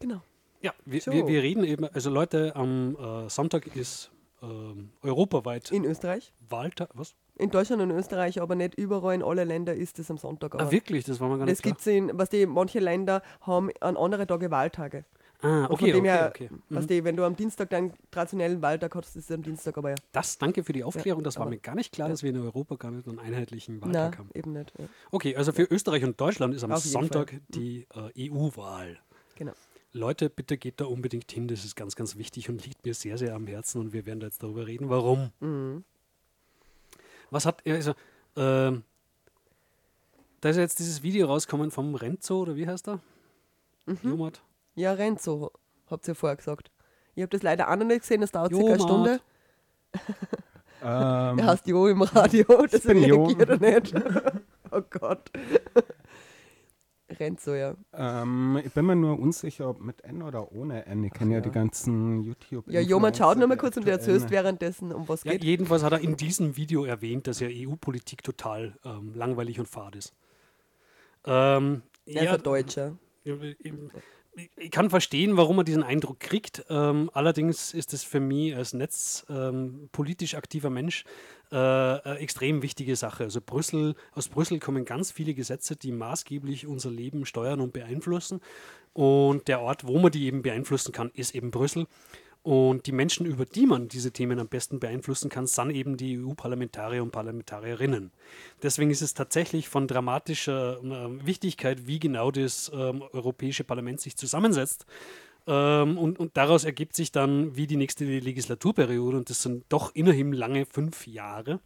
Genau. Ja, wir, So. wir, wir reden eben, also Leute, am äh, Sonntag ist ähm, europaweit In Österreich. Wahltag. Was? In Deutschland und Österreich, aber nicht überall in alle Länder ist es am Sonntag. Ah, wirklich? Das war mir gar das nicht klar. gibt es in, was die, manche Länder haben an andere Tage Wahltage. Ah, Und okay, von dem okay, her, okay. Mhm. die, wenn du am Dienstag deinen traditionellen Wahltag hast, ist es am Dienstag aber ja. Das, danke für die Aufklärung. Das war mir gar nicht klar, dass wir in Europa gar nicht einen einheitlichen Wahltag haben. eben nicht. Ja. Okay, also für Österreich und Deutschland ist am Auf Sonntag. Mhm. die äh, EU-Wahl. Genau. Leute, bitte geht da unbedingt hin. Das ist ganz, ganz wichtig und liegt mir sehr, sehr am Herzen. Und wir werden da jetzt darüber reden, warum. Mhm. Was hat er, also, ähm, da ist ja jetzt dieses Video rausgekommen vom Renzo, oder wie heißt er? Mhm. Jomat. Ja, Renzo, habt ihr ja vorher gesagt. Ich habe das leider auch noch nicht gesehen, das dauert circa eine. Stunde. Ähm, Er heißt Jo im Radio, das bin Jo. reagiert er nicht. [laughs] oh Gott. Renzo, ja. ähm, ich bin mir nur unsicher, ob mit N oder ohne N. Ich kenne ja. ja. die ganzen youtube Ja, Joman, schaut nur mal kurz und erzählst währenddessen, um was Ja, geht. jedenfalls hat er in diesem Video erwähnt, dass ja EU-Politik total ähm, langweilig und fad ist. Ähm, Er ist ja, ein Deutscher. Ich- kann verstehen, warum man diesen Eindruck kriegt. Ähm, allerdings ist es für mich als netzpolitisch ähm, aktiver Mensch äh, eine extrem wichtige Sache. Also Brüssel, aus Brüssel kommen ganz viele Gesetze, die maßgeblich unser Leben steuern und beeinflussen. Und der Ort, wo man die eben beeinflussen kann, ist eben Brüssel. Und die Menschen, über die man diese Themen am besten beeinflussen kann, sind eben die EU-Parlamentarier und Parlamentarierinnen. Deswegen ist es tatsächlich von dramatischer äh, Wichtigkeit, wie genau das ähm, Europäische Parlament sich zusammensetzt. Ähm, und, und daraus ergibt sich dann, wie die nächste Legislaturperiode, und das sind doch immerhin lange fünf Jahre,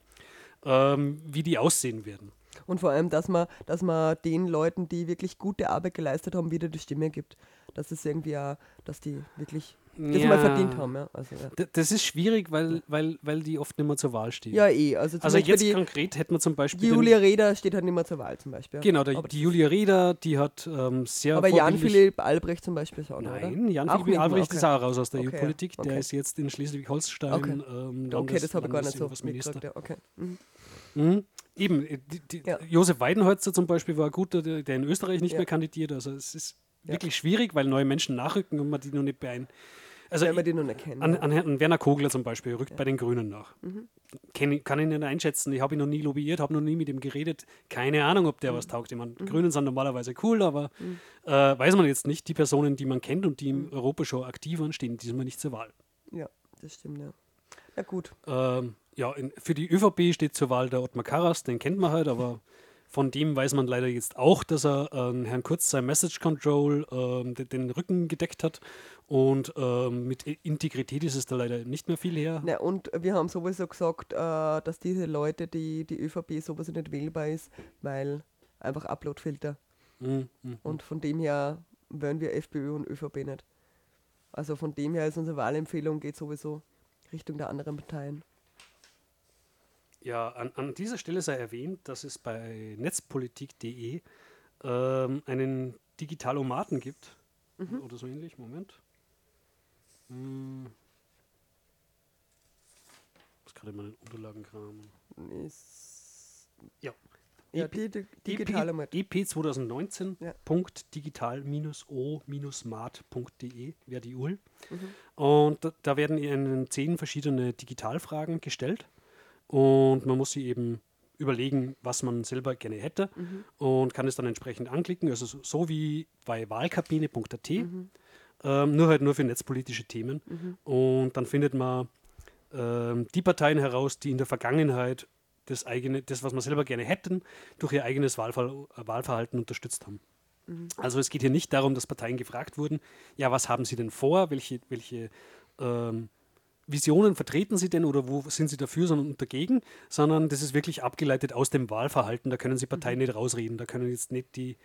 ähm, wie die aussehen werden. Und vor allem, dass man, dass man den Leuten, die wirklich gute Arbeit geleistet haben, wieder die Stimme gibt. Dass es irgendwie auch, dass die wirklich das mal verdient haben. Ja, also, ja. Das ist schwierig, weil, weil, weil die oft nicht mehr zur Wahl stehen. ja eh. Also, also jetzt die, konkret hätten wir zum Beispiel. die Julia Reda steht halt nicht mehr zur Wahl zum Beispiel. Genau, der, die Julia Reda, die hat ähm, sehr. aber Jan-Philipp Albrecht zum Beispiel? Nein, Auch Jan-Philipp nicht mehr, Albrecht okay. ist auch raus aus der Okay, EU-Politik. okay. Der ist jetzt in Schleswig-Holstein. Okay. Ähm, Okay, das habe ich gar nicht so mitgekriegt. Ja, okay. Mhm. Mhm. Eben, äh, die, die, Ja. Josef Weidenholzer zum Beispiel war gut, der, der in Österreich nicht Ja. mehr kandidiert. Also es ist Ja. wirklich schwierig, weil neue Menschen nachrücken und man die noch nicht beein. Also Wenn die noch nicht kennen. an, ja. an Herrn Werner Kogler zum Beispiel rückt bei den Grünen nach. Mhm. Ich- kann ich nicht einschätzen. Ich habe ihn noch nie lobbyiert, habe noch nie mit ihm geredet. Keine Ahnung, ob Mhm. der was taugt. Ich meine, Grünen sind normalerweise cool, aber äh, weiß man jetzt nicht. Die Personen, die man kennt und die Mhm. in Europa schon aktiv waren, stehen diesmal nicht zur Wahl. ja, das stimmt, ja. Na gut. Ähm, ja, in, für die ÖVP steht zur Wahl der Ottmar Karas, den kennt man halt, aber von dem weiß man leider jetzt auch, dass er äh, Herrn Kurz sein Message Control ähm, den, Rücken gedeckt hat und ähm, mit Integrität ist es da leider nicht mehr viel her. Na, und wir haben sowieso gesagt, äh, dass diese Leute, die die ÖVP sowieso nicht wählbar ist, weil einfach Uploadfilter. Mhm, mhm. Und von dem her wollen wir FPÖ und ÖVP nicht. Also von dem her ist unsere Wahlempfehlung geht sowieso Richtung der anderen Parteien. Ja, an, an dieser Stelle sei erwähnt, dass es bei netzpolitik.de ähm, einen Digitalomaten gibt. Oder so ähnlich. Moment. Hm. Ich muss gerade in meinen Unterlagen kramen. Ist, Ja. ja, EP digitale mit. EP 2019. Ja. Punkt digital-o-mart.de wäre die URL. Mhm. Und da, da werden Ihnen zehn verschiedene Digitalfragen gestellt. Und man muss sie eben überlegen, was man selber gerne hätte Mhm. und kann es dann entsprechend anklicken. Also so, wie bei wahlkabine.at, Mhm. ähm, nur halt nur für netzpolitische Themen. Und dann findet man ähm, die Parteien heraus, die in der Vergangenheit das, eigene, das, was man selber gerne hätten, durch ihr eigenes Wahlver Wahlverhalten unterstützt haben. Also es geht hier nicht darum, dass Parteien gefragt wurden, ja, was haben sie denn vor, welche, welche ähm, Visionen vertreten sie denn oder wo sind sie dafür sondern und dagegen, sondern das ist wirklich abgeleitet aus dem Wahlverhalten. Da können sie Parteien nicht rausreden. Da können jetzt nicht die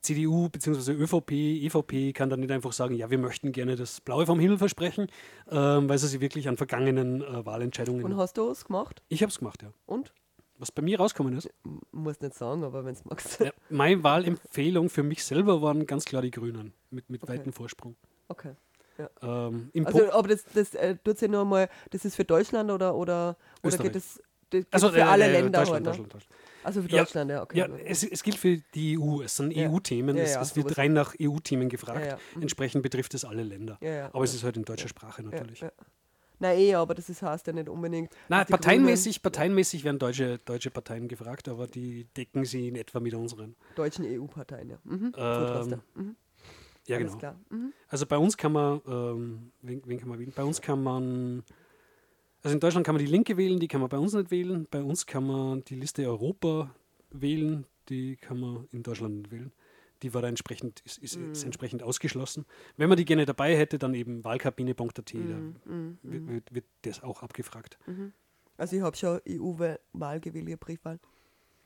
CDU bzw. ÖVP, EVP kann dann nicht einfach sagen, ja, wir möchten gerne das Blaue vom Himmel versprechen, ähm, weil sie sich wirklich an vergangenen äh, Wahlentscheidungen. Und hast du es gemacht? ich habe es gemacht, ja. Und? Was bei mir rausgekommen ist. Muss nicht sagen, aber wenn es magst. Ja, meine Wahlempfehlung für mich selber waren ganz klar die Grünen mit, mit Okay. weitem Vorsprung. Okay. Ähm, im Also, aber das, das äh, tut ja nur mal, das ist für Deutschland oder, oder, oder geht das, also, für äh, alle äh, Länder Deutschland, halt, ne? Deutschland, Deutschland. Also für Ja. Deutschland, ja, okay. Ja, es, es gilt für die EU. Es sind Ja. EU-Themen. Ja, es, ja, es wird rein nach EU-Themen gefragt. Ja, ja. Mhm. Entsprechend betrifft es alle Länder. ja, ja, Aber es ist halt in deutscher Sprache ja, natürlich. ja. Nein, eh, aber das ist, heißt ja nicht unbedingt. Na, parteienmäßig, parteienmäßig werden deutsche, deutsche Parteien gefragt, aber die decken sie in etwa mit unseren. Deutschen EU-Parteien, ja. Mhm. Ähm. Mhm. Ja, Alles genau. klar. Mhm. Also bei uns kann man, ähm, wen, wen kann man wählen? Bei uns kann man, also in Deutschland kann man die Linke wählen, die kann man bei uns nicht wählen. Bei uns kann man die Liste Europa wählen, die kann man in Deutschland nicht wählen. Die war da entsprechend, ist, ist, Mhm. ist entsprechend ausgeschlossen. Wenn man die gerne dabei hätte, dann eben wahlkabine.at, Mhm. da wird, wird, wird das auch abgefragt. Also ich habe schon EU-Wahl gewählt, Briefwahl.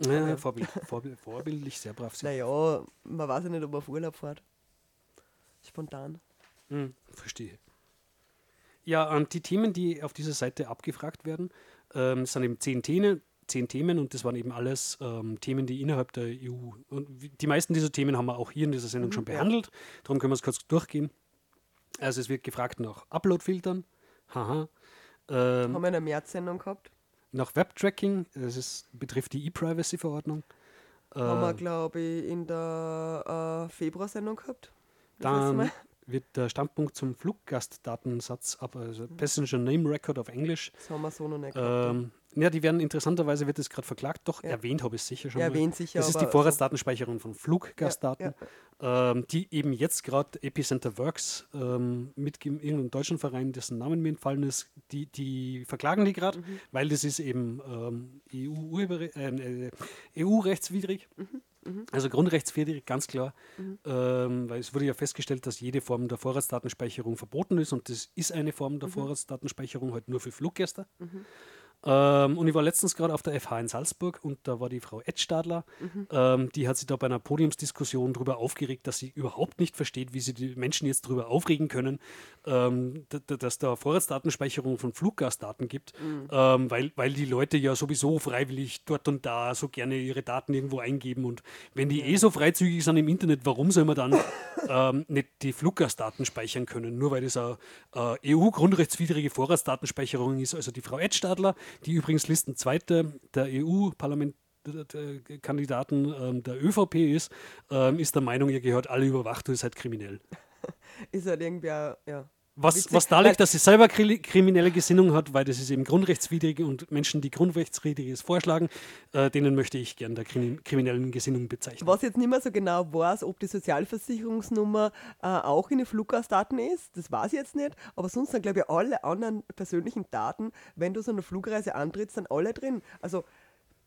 Ja, vorbild, vorbild, vorbildlich, sehr brav. Sehr Naja, man weiß ja nicht, ob man auf Urlaub fährt. Spontan. Hm, verstehe. Ja, und die Themen, die auf dieser Seite abgefragt werden, ähm, sind eben zehn Themen, zehn Themen und das waren eben alles ähm, Themen, die innerhalb der EU und die meisten dieser Themen haben wir auch hier in dieser Sendung schon ja. behandelt. Darum können wir es kurz durchgehen. Also es wird gefragt nach Upload-Filtern, haha, ähm, Haben wir eine Märzsendung gehabt? nach Webtracking, das ist, betrifft die E-Privacy-Verordnung. Haben wir, Äh, glaube ich, in der äh, Februarsendung gehabt. Dann wird der Standpunkt zum Fluggastdatensatz ab, also Passenger Name Record auf Englisch. Das haben wir so noch nicht gehabt. Ähm, ja, die werden interessanterweise, wird das gerade verklagt, doch Ja. erwähnt habe ich es sicher schon. Ja, erwähnt sicher, Das ist die Vorratsdatenspeicherung von Fluggastdaten, Ja, Ähm, die eben jetzt gerade Epicenter Works ähm, mit irgendeinem deutschen Verein, dessen Namen mir entfallen ist, die, die verklagen die gerade, Mhm. weil das ist eben ähm, EU-rechtswidrig. Äh, EU-rechtswidrig. Mhm. Also grundrechtswidrig, ganz klar, ähm, weil es wurde ja festgestellt, dass jede Form der Vorratsdatenspeicherung verboten ist und das ist eine Form Mhm. der Vorratsdatenspeicherung halt nur für Fluggäste. Ähm, und ich war letztens gerade auf der FH in Salzburg und da war die Frau Edstadler, ähm, die hat sich da bei einer Podiumsdiskussion darüber aufgeregt, dass sie überhaupt nicht versteht, wie sie die Menschen jetzt darüber aufregen können, ähm, dass da Vorratsdatenspeicherung von Fluggastdaten gibt, ähm, weil, weil die Leute ja sowieso freiwillig dort und da so gerne ihre Daten irgendwo eingeben und wenn die eh so freizügig sind im Internet, warum soll man dann [laughs] ähm, nicht die Fluggastdaten speichern können, nur weil das eine äh, EU-grundrechtswidrige Vorratsdatenspeicherung ist. Also die Frau Edstadler, die übrigens Listenzweite der EU-Parlament-Kandidaten ähm, der ÖVP ist, ähm, ist der Meinung, ihr gehört alle überwacht und ihr seid kriminell. [laughs] Ist halt irgendwie, ja. Was, Witzig, was weil- darlegt, dass sie selber kri- kriminelle Gesinnung hat, weil das ist eben grundrechtswidrig und Menschen, die grundrechtswidriges vorschlagen, äh, denen möchte ich gern der kri kriminellen Gesinnung bezeichnen. Was jetzt nicht mehr so genau weiß, ob die Sozialversicherungsnummer äh, auch in den Fluggastdaten ist, das weiß ich jetzt nicht. Aber sonst sind, glaube ich, alle anderen persönlichen Daten, wenn du so eine Flugreise antrittst, sind alle drin. Also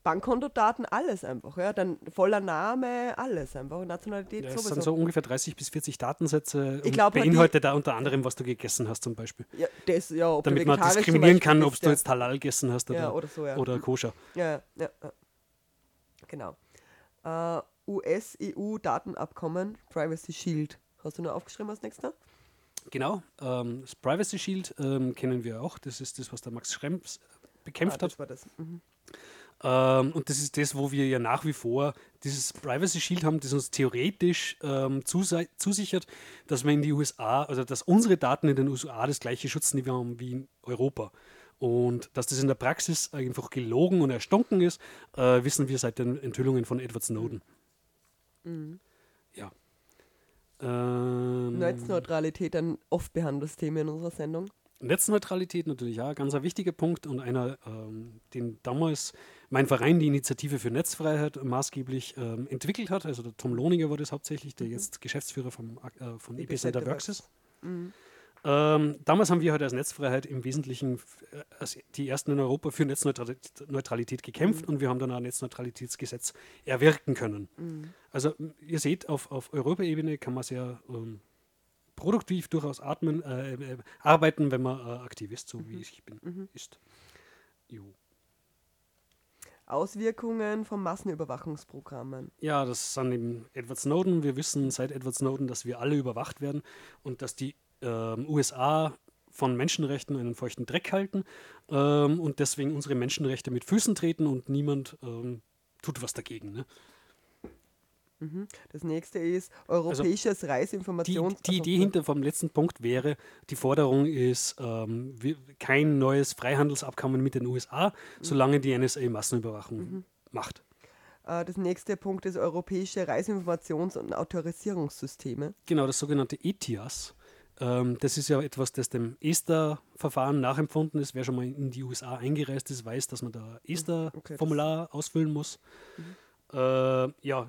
Bankkontodaten, alles einfach. Ja? Dann voller Name, alles einfach. Nationalität Ja, es sowieso. sind so ungefähr 30 bis 40 Datensätze und glaub, halt beinhaltet da unter anderem, was du gegessen hast zum Beispiel. ja, das, ja, ob Damit man diskriminieren kann, ob du jetzt Halal gegessen hast oder, Ja, oder so, ja. oder koscher. Ja, ja, ja. Genau. Äh, US-EU-Datenabkommen, Privacy Shield. Hast du noch aufgeschrieben als nächster? Genau, ähm, das Privacy Shield ähm, kennen wir auch. Das ist das, was der Max Schrems bekämpft ah, hat. das war das. Mhm. Ähm, und das ist das, wo wir ja nach wie vor dieses Privacy Shield haben, das uns theoretisch ähm, zusichert, dass wir in die USA, also dass unsere Daten in den USA das gleiche Schutzniveau haben wie in Europa. Und dass das in der Praxis einfach gelogen und erstunken ist, äh, wissen wir seit den Enthüllungen von Edward Snowden. Ja. Ähm, Netzneutralität, ein oft behandeltes Thema in unserer Sendung. Netzneutralität natürlich ja, ganz ein wichtiger Punkt und einer, ähm, den damals mein Verein, die Initiative für Netzfreiheit, maßgeblich ähm, entwickelt hat. Also der Tom Lohninger war das hauptsächlich, der jetzt Geschäftsführer vom, äh, von Epicenter Works ist. Ähm, damals haben wir halt als Netzfreiheit im Wesentlichen äh, als die ersten in Europa für Netzneutralität Neutralität gekämpft und wir haben dann ein Netzneutralitätsgesetz erwirken können. Also m, ihr seht, auf, auf Europaebene kann man sehr ähm, produktiv durchaus atmen, äh, äh, arbeiten, wenn man äh, Aktivist, so wie ich bin, ist. Jo. Auswirkungen von Massenüberwachungsprogrammen. Ja, das sind eben Edward Snowden. Wir wissen seit Edward Snowden, dass wir alle überwacht werden und dass die ähm, USA von Menschenrechten einen feuchten Dreck halten ähm, und deswegen unsere Menschenrechte mit Füßen treten und niemand ähm, tut was dagegen. Ne? Das nächste ist europäisches Die, Reisinformations... die also, Idee hinter vom letzten Punkt wäre, die Forderung ist ähm, kein neues Freihandelsabkommen mit den USA, solange die NSA Massenüberwachung macht. Äh, das nächste Punkt ist europäische Reisinformations- und Autorisierungssysteme. Genau, das sogenannte ETIAS. Ähm, das ist ja etwas, das dem ESTA-Verfahren nachempfunden ist. Wer schon mal in die USA eingereist ist, weiß, dass man da Okay, das- ESTA-Formular ausfüllen muss. Äh, ja,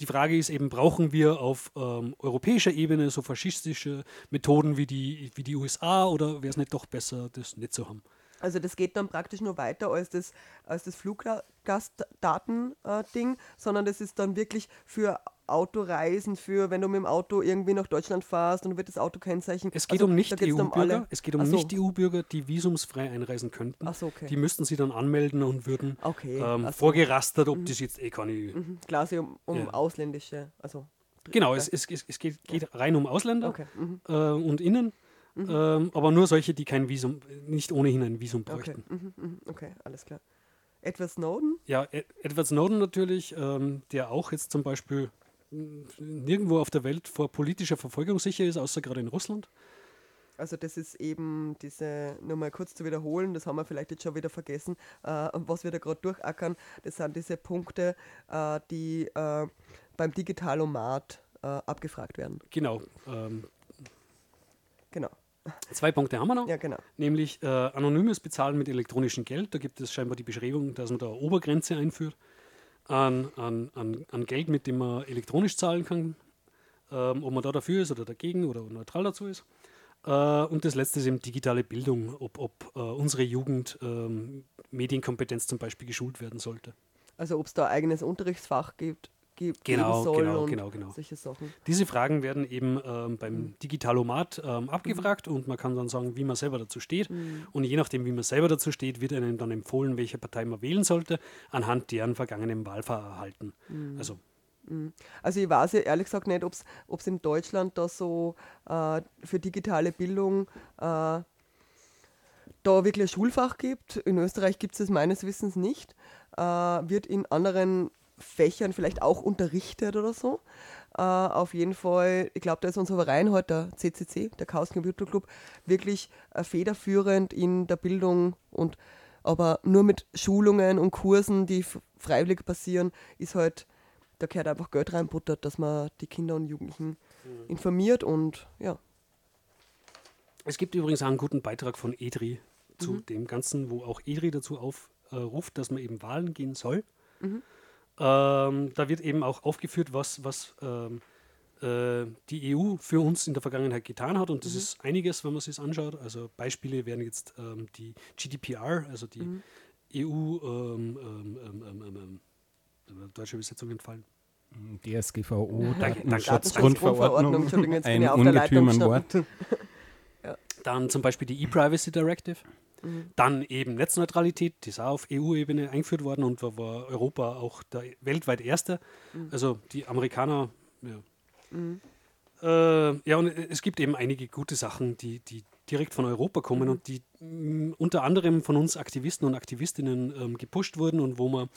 die Frage ist eben, brauchen wir auf ähm, europäischer Ebene so faschistische Methoden wie die, wie die USA oder wäre es nicht doch besser, das nicht zu haben? Also das geht dann praktisch nur weiter als das, als das Fluggastdaten-Ding, sondern das ist dann wirklich für Autoreisen, für wenn du mit dem Auto irgendwie nach Deutschland fährst und wird das Auto-Kennzeichen. Es geht also, um dann um Nicht-EU-Bürger. alle. Es geht um so. Nicht-EU-Bürger, die visumsfrei einreisen könnten. So, okay. Die müssten sie dann anmelden und würden Okay, ähm, ach so. vorgerastert, ob das jetzt eh keine Mhm, Quasi um, um Ja. ausländische, also Genau, es, es, es, geht, geht rein um Ausländer Okay, mhm. äh, und Innen, ähm, aber nur solche, die kein Visum, nicht ohnehin ein Visum okay, bräuchten. mhm, mhm, okay, alles klar. Edward Snowden, Ja, Ed- Edward Snowden natürlich, ähm, der auch jetzt zum Beispiel nirgendwo auf der Welt vor politischer Verfolgung sicher ist, außer gerade in Russland. also das ist eben diese, nur mal kurz zu wiederholen, das haben wir vielleicht jetzt schon wieder vergessen, äh, was wir da gerade durchackern, das sind diese Punkte, äh, die äh, beim Digitalomat äh, abgefragt werden. Genau. Ähm, Genau. zwei Punkte haben wir noch. Ja, genau. Nämlich äh, anonymes Bezahlen mit elektronischem Geld. Da gibt es scheinbar die Bestrebung, dass man da eine Obergrenze einführt an, an, an, an Geld, mit dem man elektronisch zahlen kann. Ähm, ob man da dafür ist oder dagegen oder neutral dazu ist. Äh, und das letzte ist eben digitale Bildung, ob, ob äh, unsere Jugend ähm, Medienkompetenz zum Beispiel geschult werden sollte. Also ob es da ein eigenes Unterrichtsfach gibt, gibt Genau, geben soll genau, und genau, genau. solche Sachen. Diese Fragen werden eben ähm, beim Mhm. Digitalomat ähm, abgefragt und man kann dann sagen, wie man selber dazu steht. Mhm. Und je nachdem, wie man selber dazu steht, wird einem dann empfohlen, welche Partei man wählen sollte, anhand deren vergangenen Wahlverhalten. Mhm. Also Also ich weiß ja ehrlich gesagt nicht, ob es in Deutschland da so äh, für digitale Bildung äh, da wirklich ein Schulfach gibt. In Österreich gibt es es meines Wissens nicht. Äh, wird in anderen Fächern vielleicht auch unterrichtet oder so. Äh, auf jeden Fall, ich glaube, da ist unser Verein heute, der CCC, der Chaos Computer Club, wirklich äh, federführend in der Bildung und aber nur mit Schulungen und Kursen, die freiwillig passieren, ist halt, da gehört einfach Geld reinbuttert, dass man die Kinder und Jugendlichen informiert und ja. es gibt übrigens auch einen guten Beitrag von EDRI zu Mhm. dem Ganzen, wo auch EDRI dazu aufruft, dass man eben Wahlen gehen soll. Mhm. Ähm, da wird eben auch aufgeführt, was, was ähm, äh, die EU für uns in der Vergangenheit getan hat. Und das ist einiges, wenn man sich das anschaut. Also Beispiele wären jetzt ähm, die GDPR, also die EU, ähm, ähm, ähm, ähm, ähm, ähm, deutsche Übersetzung entfallen. DSGVO, [laughs] danke. Datenschutzgrundverordnung, [laughs] bin ein ich auf der Leitung ungetümen Wort. [laughs] gestanden. Dann zum Beispiel die E-Privacy Directive. Mhm. Dann eben Netzneutralität, die ist auch auf EU-Ebene eingeführt worden und war, war Europa auch der weltweit erste. Mhm. Also die Amerikaner, ja. Äh, ja, und es gibt eben einige gute Sachen, die, die direkt von Europa kommen Mhm. und die mh, unter anderem von uns Aktivisten und Aktivistinnen ähm, gepusht wurden und wo man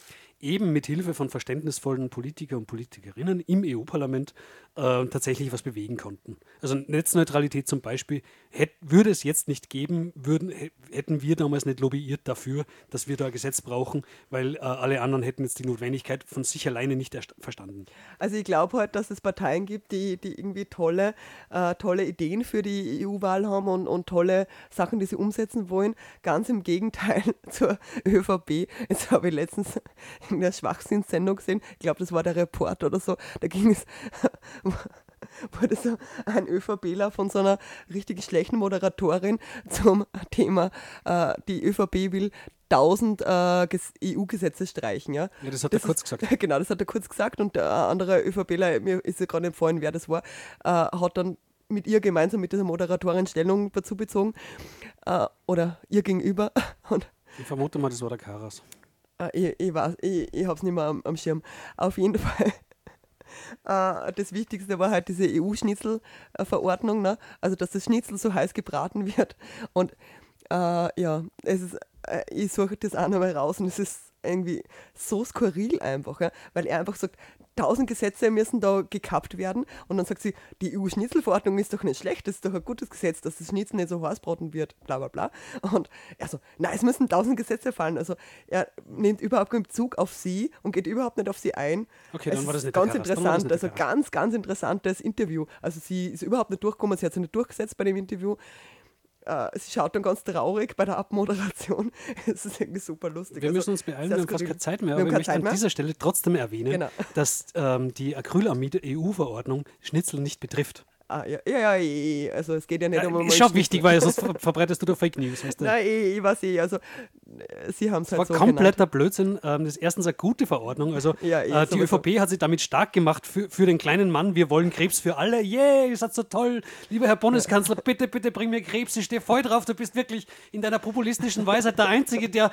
eben mit Hilfe von verständnisvollen Politiker und Politikerinnen im EU-Parlament äh, tatsächlich was bewegen konnten. Also Netzneutralität zum Beispiel hätt, würde es jetzt nicht geben, würden, hä- hätten wir damals nicht lobbyiert dafür, dass wir da ein Gesetz brauchen, weil äh, alle anderen hätten jetzt die Notwendigkeit von sich alleine nicht erst- verstanden. Also ich glaube halt, dass es Parteien gibt, die, die irgendwie tolle, äh, tolle Ideen für die EU-Wahl haben und, und tolle Sachen, die sie umsetzen wollen. Ganz im Gegenteil [laughs] zur ÖVP. Jetzt habe ich letztens in der Schwachsinnssendung gesehen, ich glaube, das war der Report oder so, da ging es, [laughs] wurde so ein ÖVPler von so einer richtig schlechten Moderatorin zum Thema, äh, die ÖVP will 1000 äh, Ges- EU-Gesetze streichen. Ja? Ja, das hat er Das kurz ist- gesagt. [laughs] Genau, das hat er kurz gesagt und der andere ÖVPler, mir ist ja gerade empfohlen, wer das war, äh, hat dann mit ihr gemeinsam mit dieser Moderatorin Stellung dazu bezogen äh, oder ihr gegenüber [laughs] und Ich vermute mal, das war der Karas. Äh, ich, ich weiß, ich, ich habe es nicht mehr am, am Schirm. Auf jeden [laughs] Fall. Äh, das Wichtigste war halt diese EU-Schnitzel-Verordnung, ne? also dass das Schnitzel so heiß gebraten wird. Und äh, ja, es ist, äh, ich suche das auch nochmal raus und es ist irgendwie so skurril einfach, ja? weil er einfach sagt, tausend Gesetze müssen da gekappt werden und dann sagt sie, die EU-Schnitzelverordnung ist doch nicht schlecht, das ist doch ein gutes Gesetz, dass das Schnitzel nicht so heiß braten wird, bla bla bla. Und er so, nein, es müssen tausend Gesetze fallen. Also er nimmt überhaupt keinen Bezug auf sie und geht überhaupt nicht auf sie ein. Okay, es dann war das nicht ganz interessant, nicht also ganz, ganz interessantes Interview. Also sie ist überhaupt nicht durchgekommen, sie hat sich nicht durchgesetzt bei dem Interview. Äh, sie schaut dann ganz traurig bei der Abmoderation. [laughs] Es ist irgendwie super lustig. Wir Also, müssen uns beeilen, wir haben fast keine Zeit mehr, aber ich möchte an mehr. dieser Stelle trotzdem erwähnen, Genau. dass ähm, die Acrylamide-EU-Verordnung Schnitzel nicht betrifft. Ah, ja, ja, ja, also es geht ja nicht Ja, um ist schon wichtig, weil sonst [laughs] ver verbreitest du da Fake News. Weißt du? Nein, eh, ich weiß eh, also äh, sie haben es Das halt war so kompletter Blödsinn. Ähm, das ist erstens eine gute Verordnung. Also Ja, eh, äh, die sowieso. ÖVP hat sich damit stark gemacht für, für den kleinen Mann. Wir wollen Krebs für alle. Yay, ihr seid so toll. Lieber Herr Bundeskanzler, bitte, bitte bring mir Krebs. Ich stehe voll drauf. Du bist wirklich in deiner populistischen Weisheit der Einzige, der...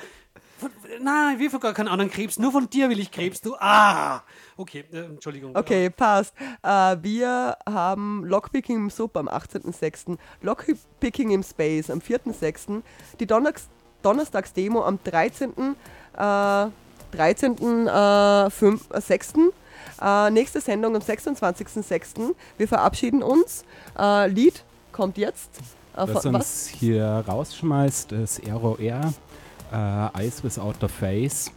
Nein, ich will von gar keinen anderen Krebs. Nur von dir will ich Krebs. Du... Ah! Okay, äh, Entschuldigung. Okay, passt. Äh, wir haben Lockpicking im Sub am 18.06., Lockpicking im Space am 4.06., die Donnerstags Donnerstagsdemo am 13. Äh, 13. Äh, 5, äh, 6. Äh, nächste Sendung am 26.06. Wir verabschieden uns. Äh, Lied kommt jetzt. Äh, von- uns hier rausschmeißt, ist ROR, äh, Eyes Without a Face.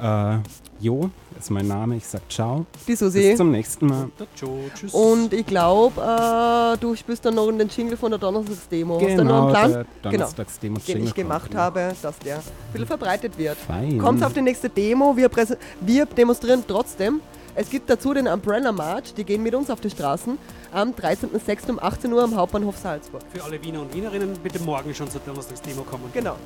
Äh, jo, ist mein Name. Ich sag ciao. Die Susi. Bis zum nächsten Mal. Tschüss. Und ich glaube, äh, du spielst dann noch in den Jingle von der Donnerstagsdemo. Hast du noch einen Genau, Plan? der Donnerstagsdemo den ich gemacht habe, dass der ein bisschen verbreitet wird. Fein. Kommt auf die nächste Demo, wir, wir demonstrieren trotzdem. Es gibt dazu den Umbrella March, die gehen mit uns auf die Straßen am 13.06. um 18 Uhr am Hauptbahnhof Salzburg. Für alle Wiener und Wienerinnen bitte morgen schon zur Donnerstagsdemo kommen. Genau.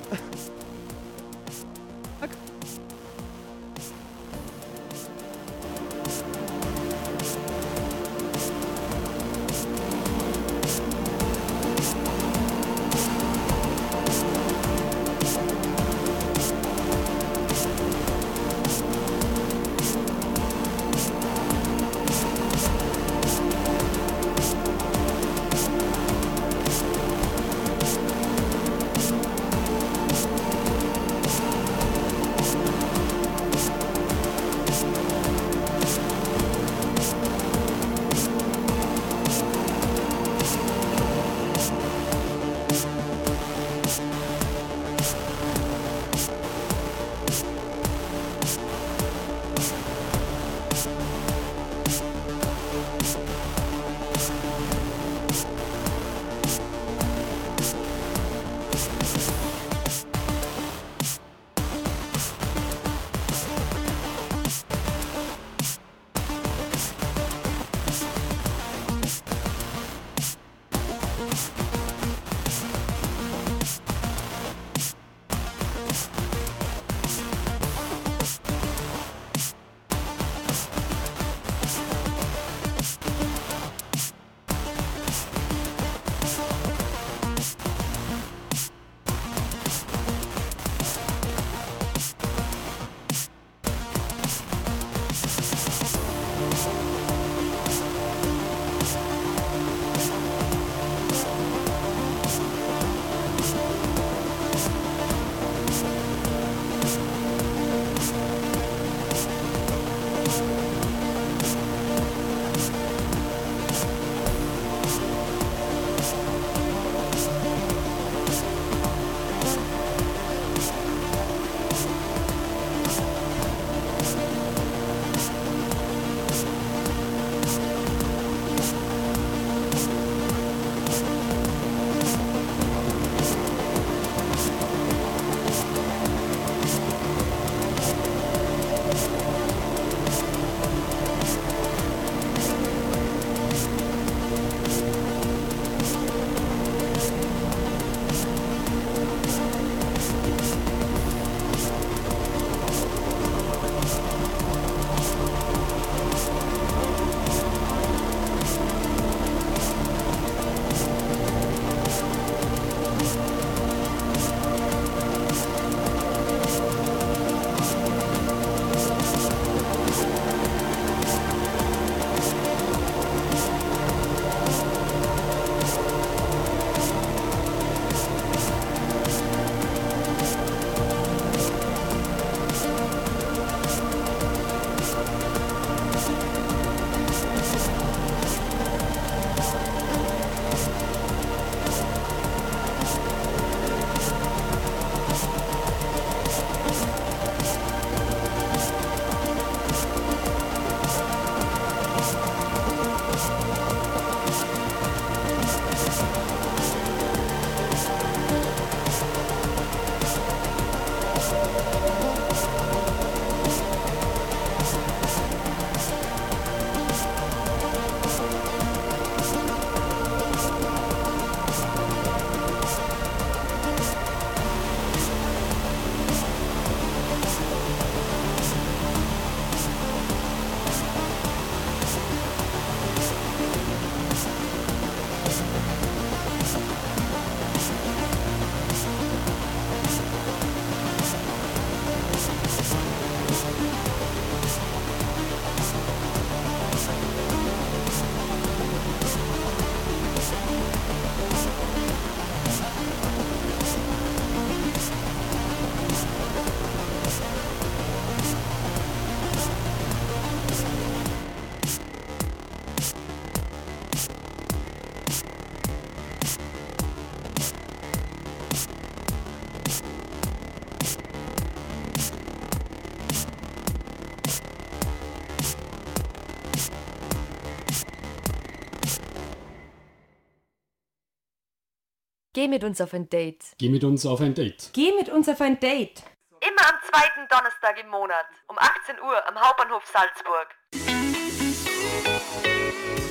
Geh mit uns auf ein Date. Geh mit uns auf ein Date. Geh mit uns auf ein Date. Immer am zweiten Donnerstag im Monat um 18 Uhr am Hauptbahnhof Salzburg.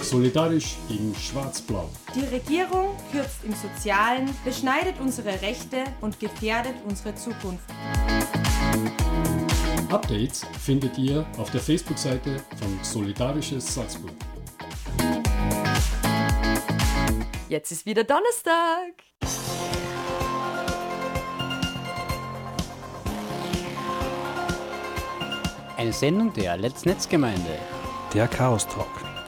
Solidarisch gegen Schwarz-Blau. Die Regierung kürzt im Sozialen, beschneidet unsere Rechte und gefährdet unsere Zukunft. Updates findet ihr auf der Facebook-Seite von Solidarisches Salzburg. Jetzt ist wieder Donnerstag. Eine Sendung der Let's Netzgemeinde. Der Chaos Talk.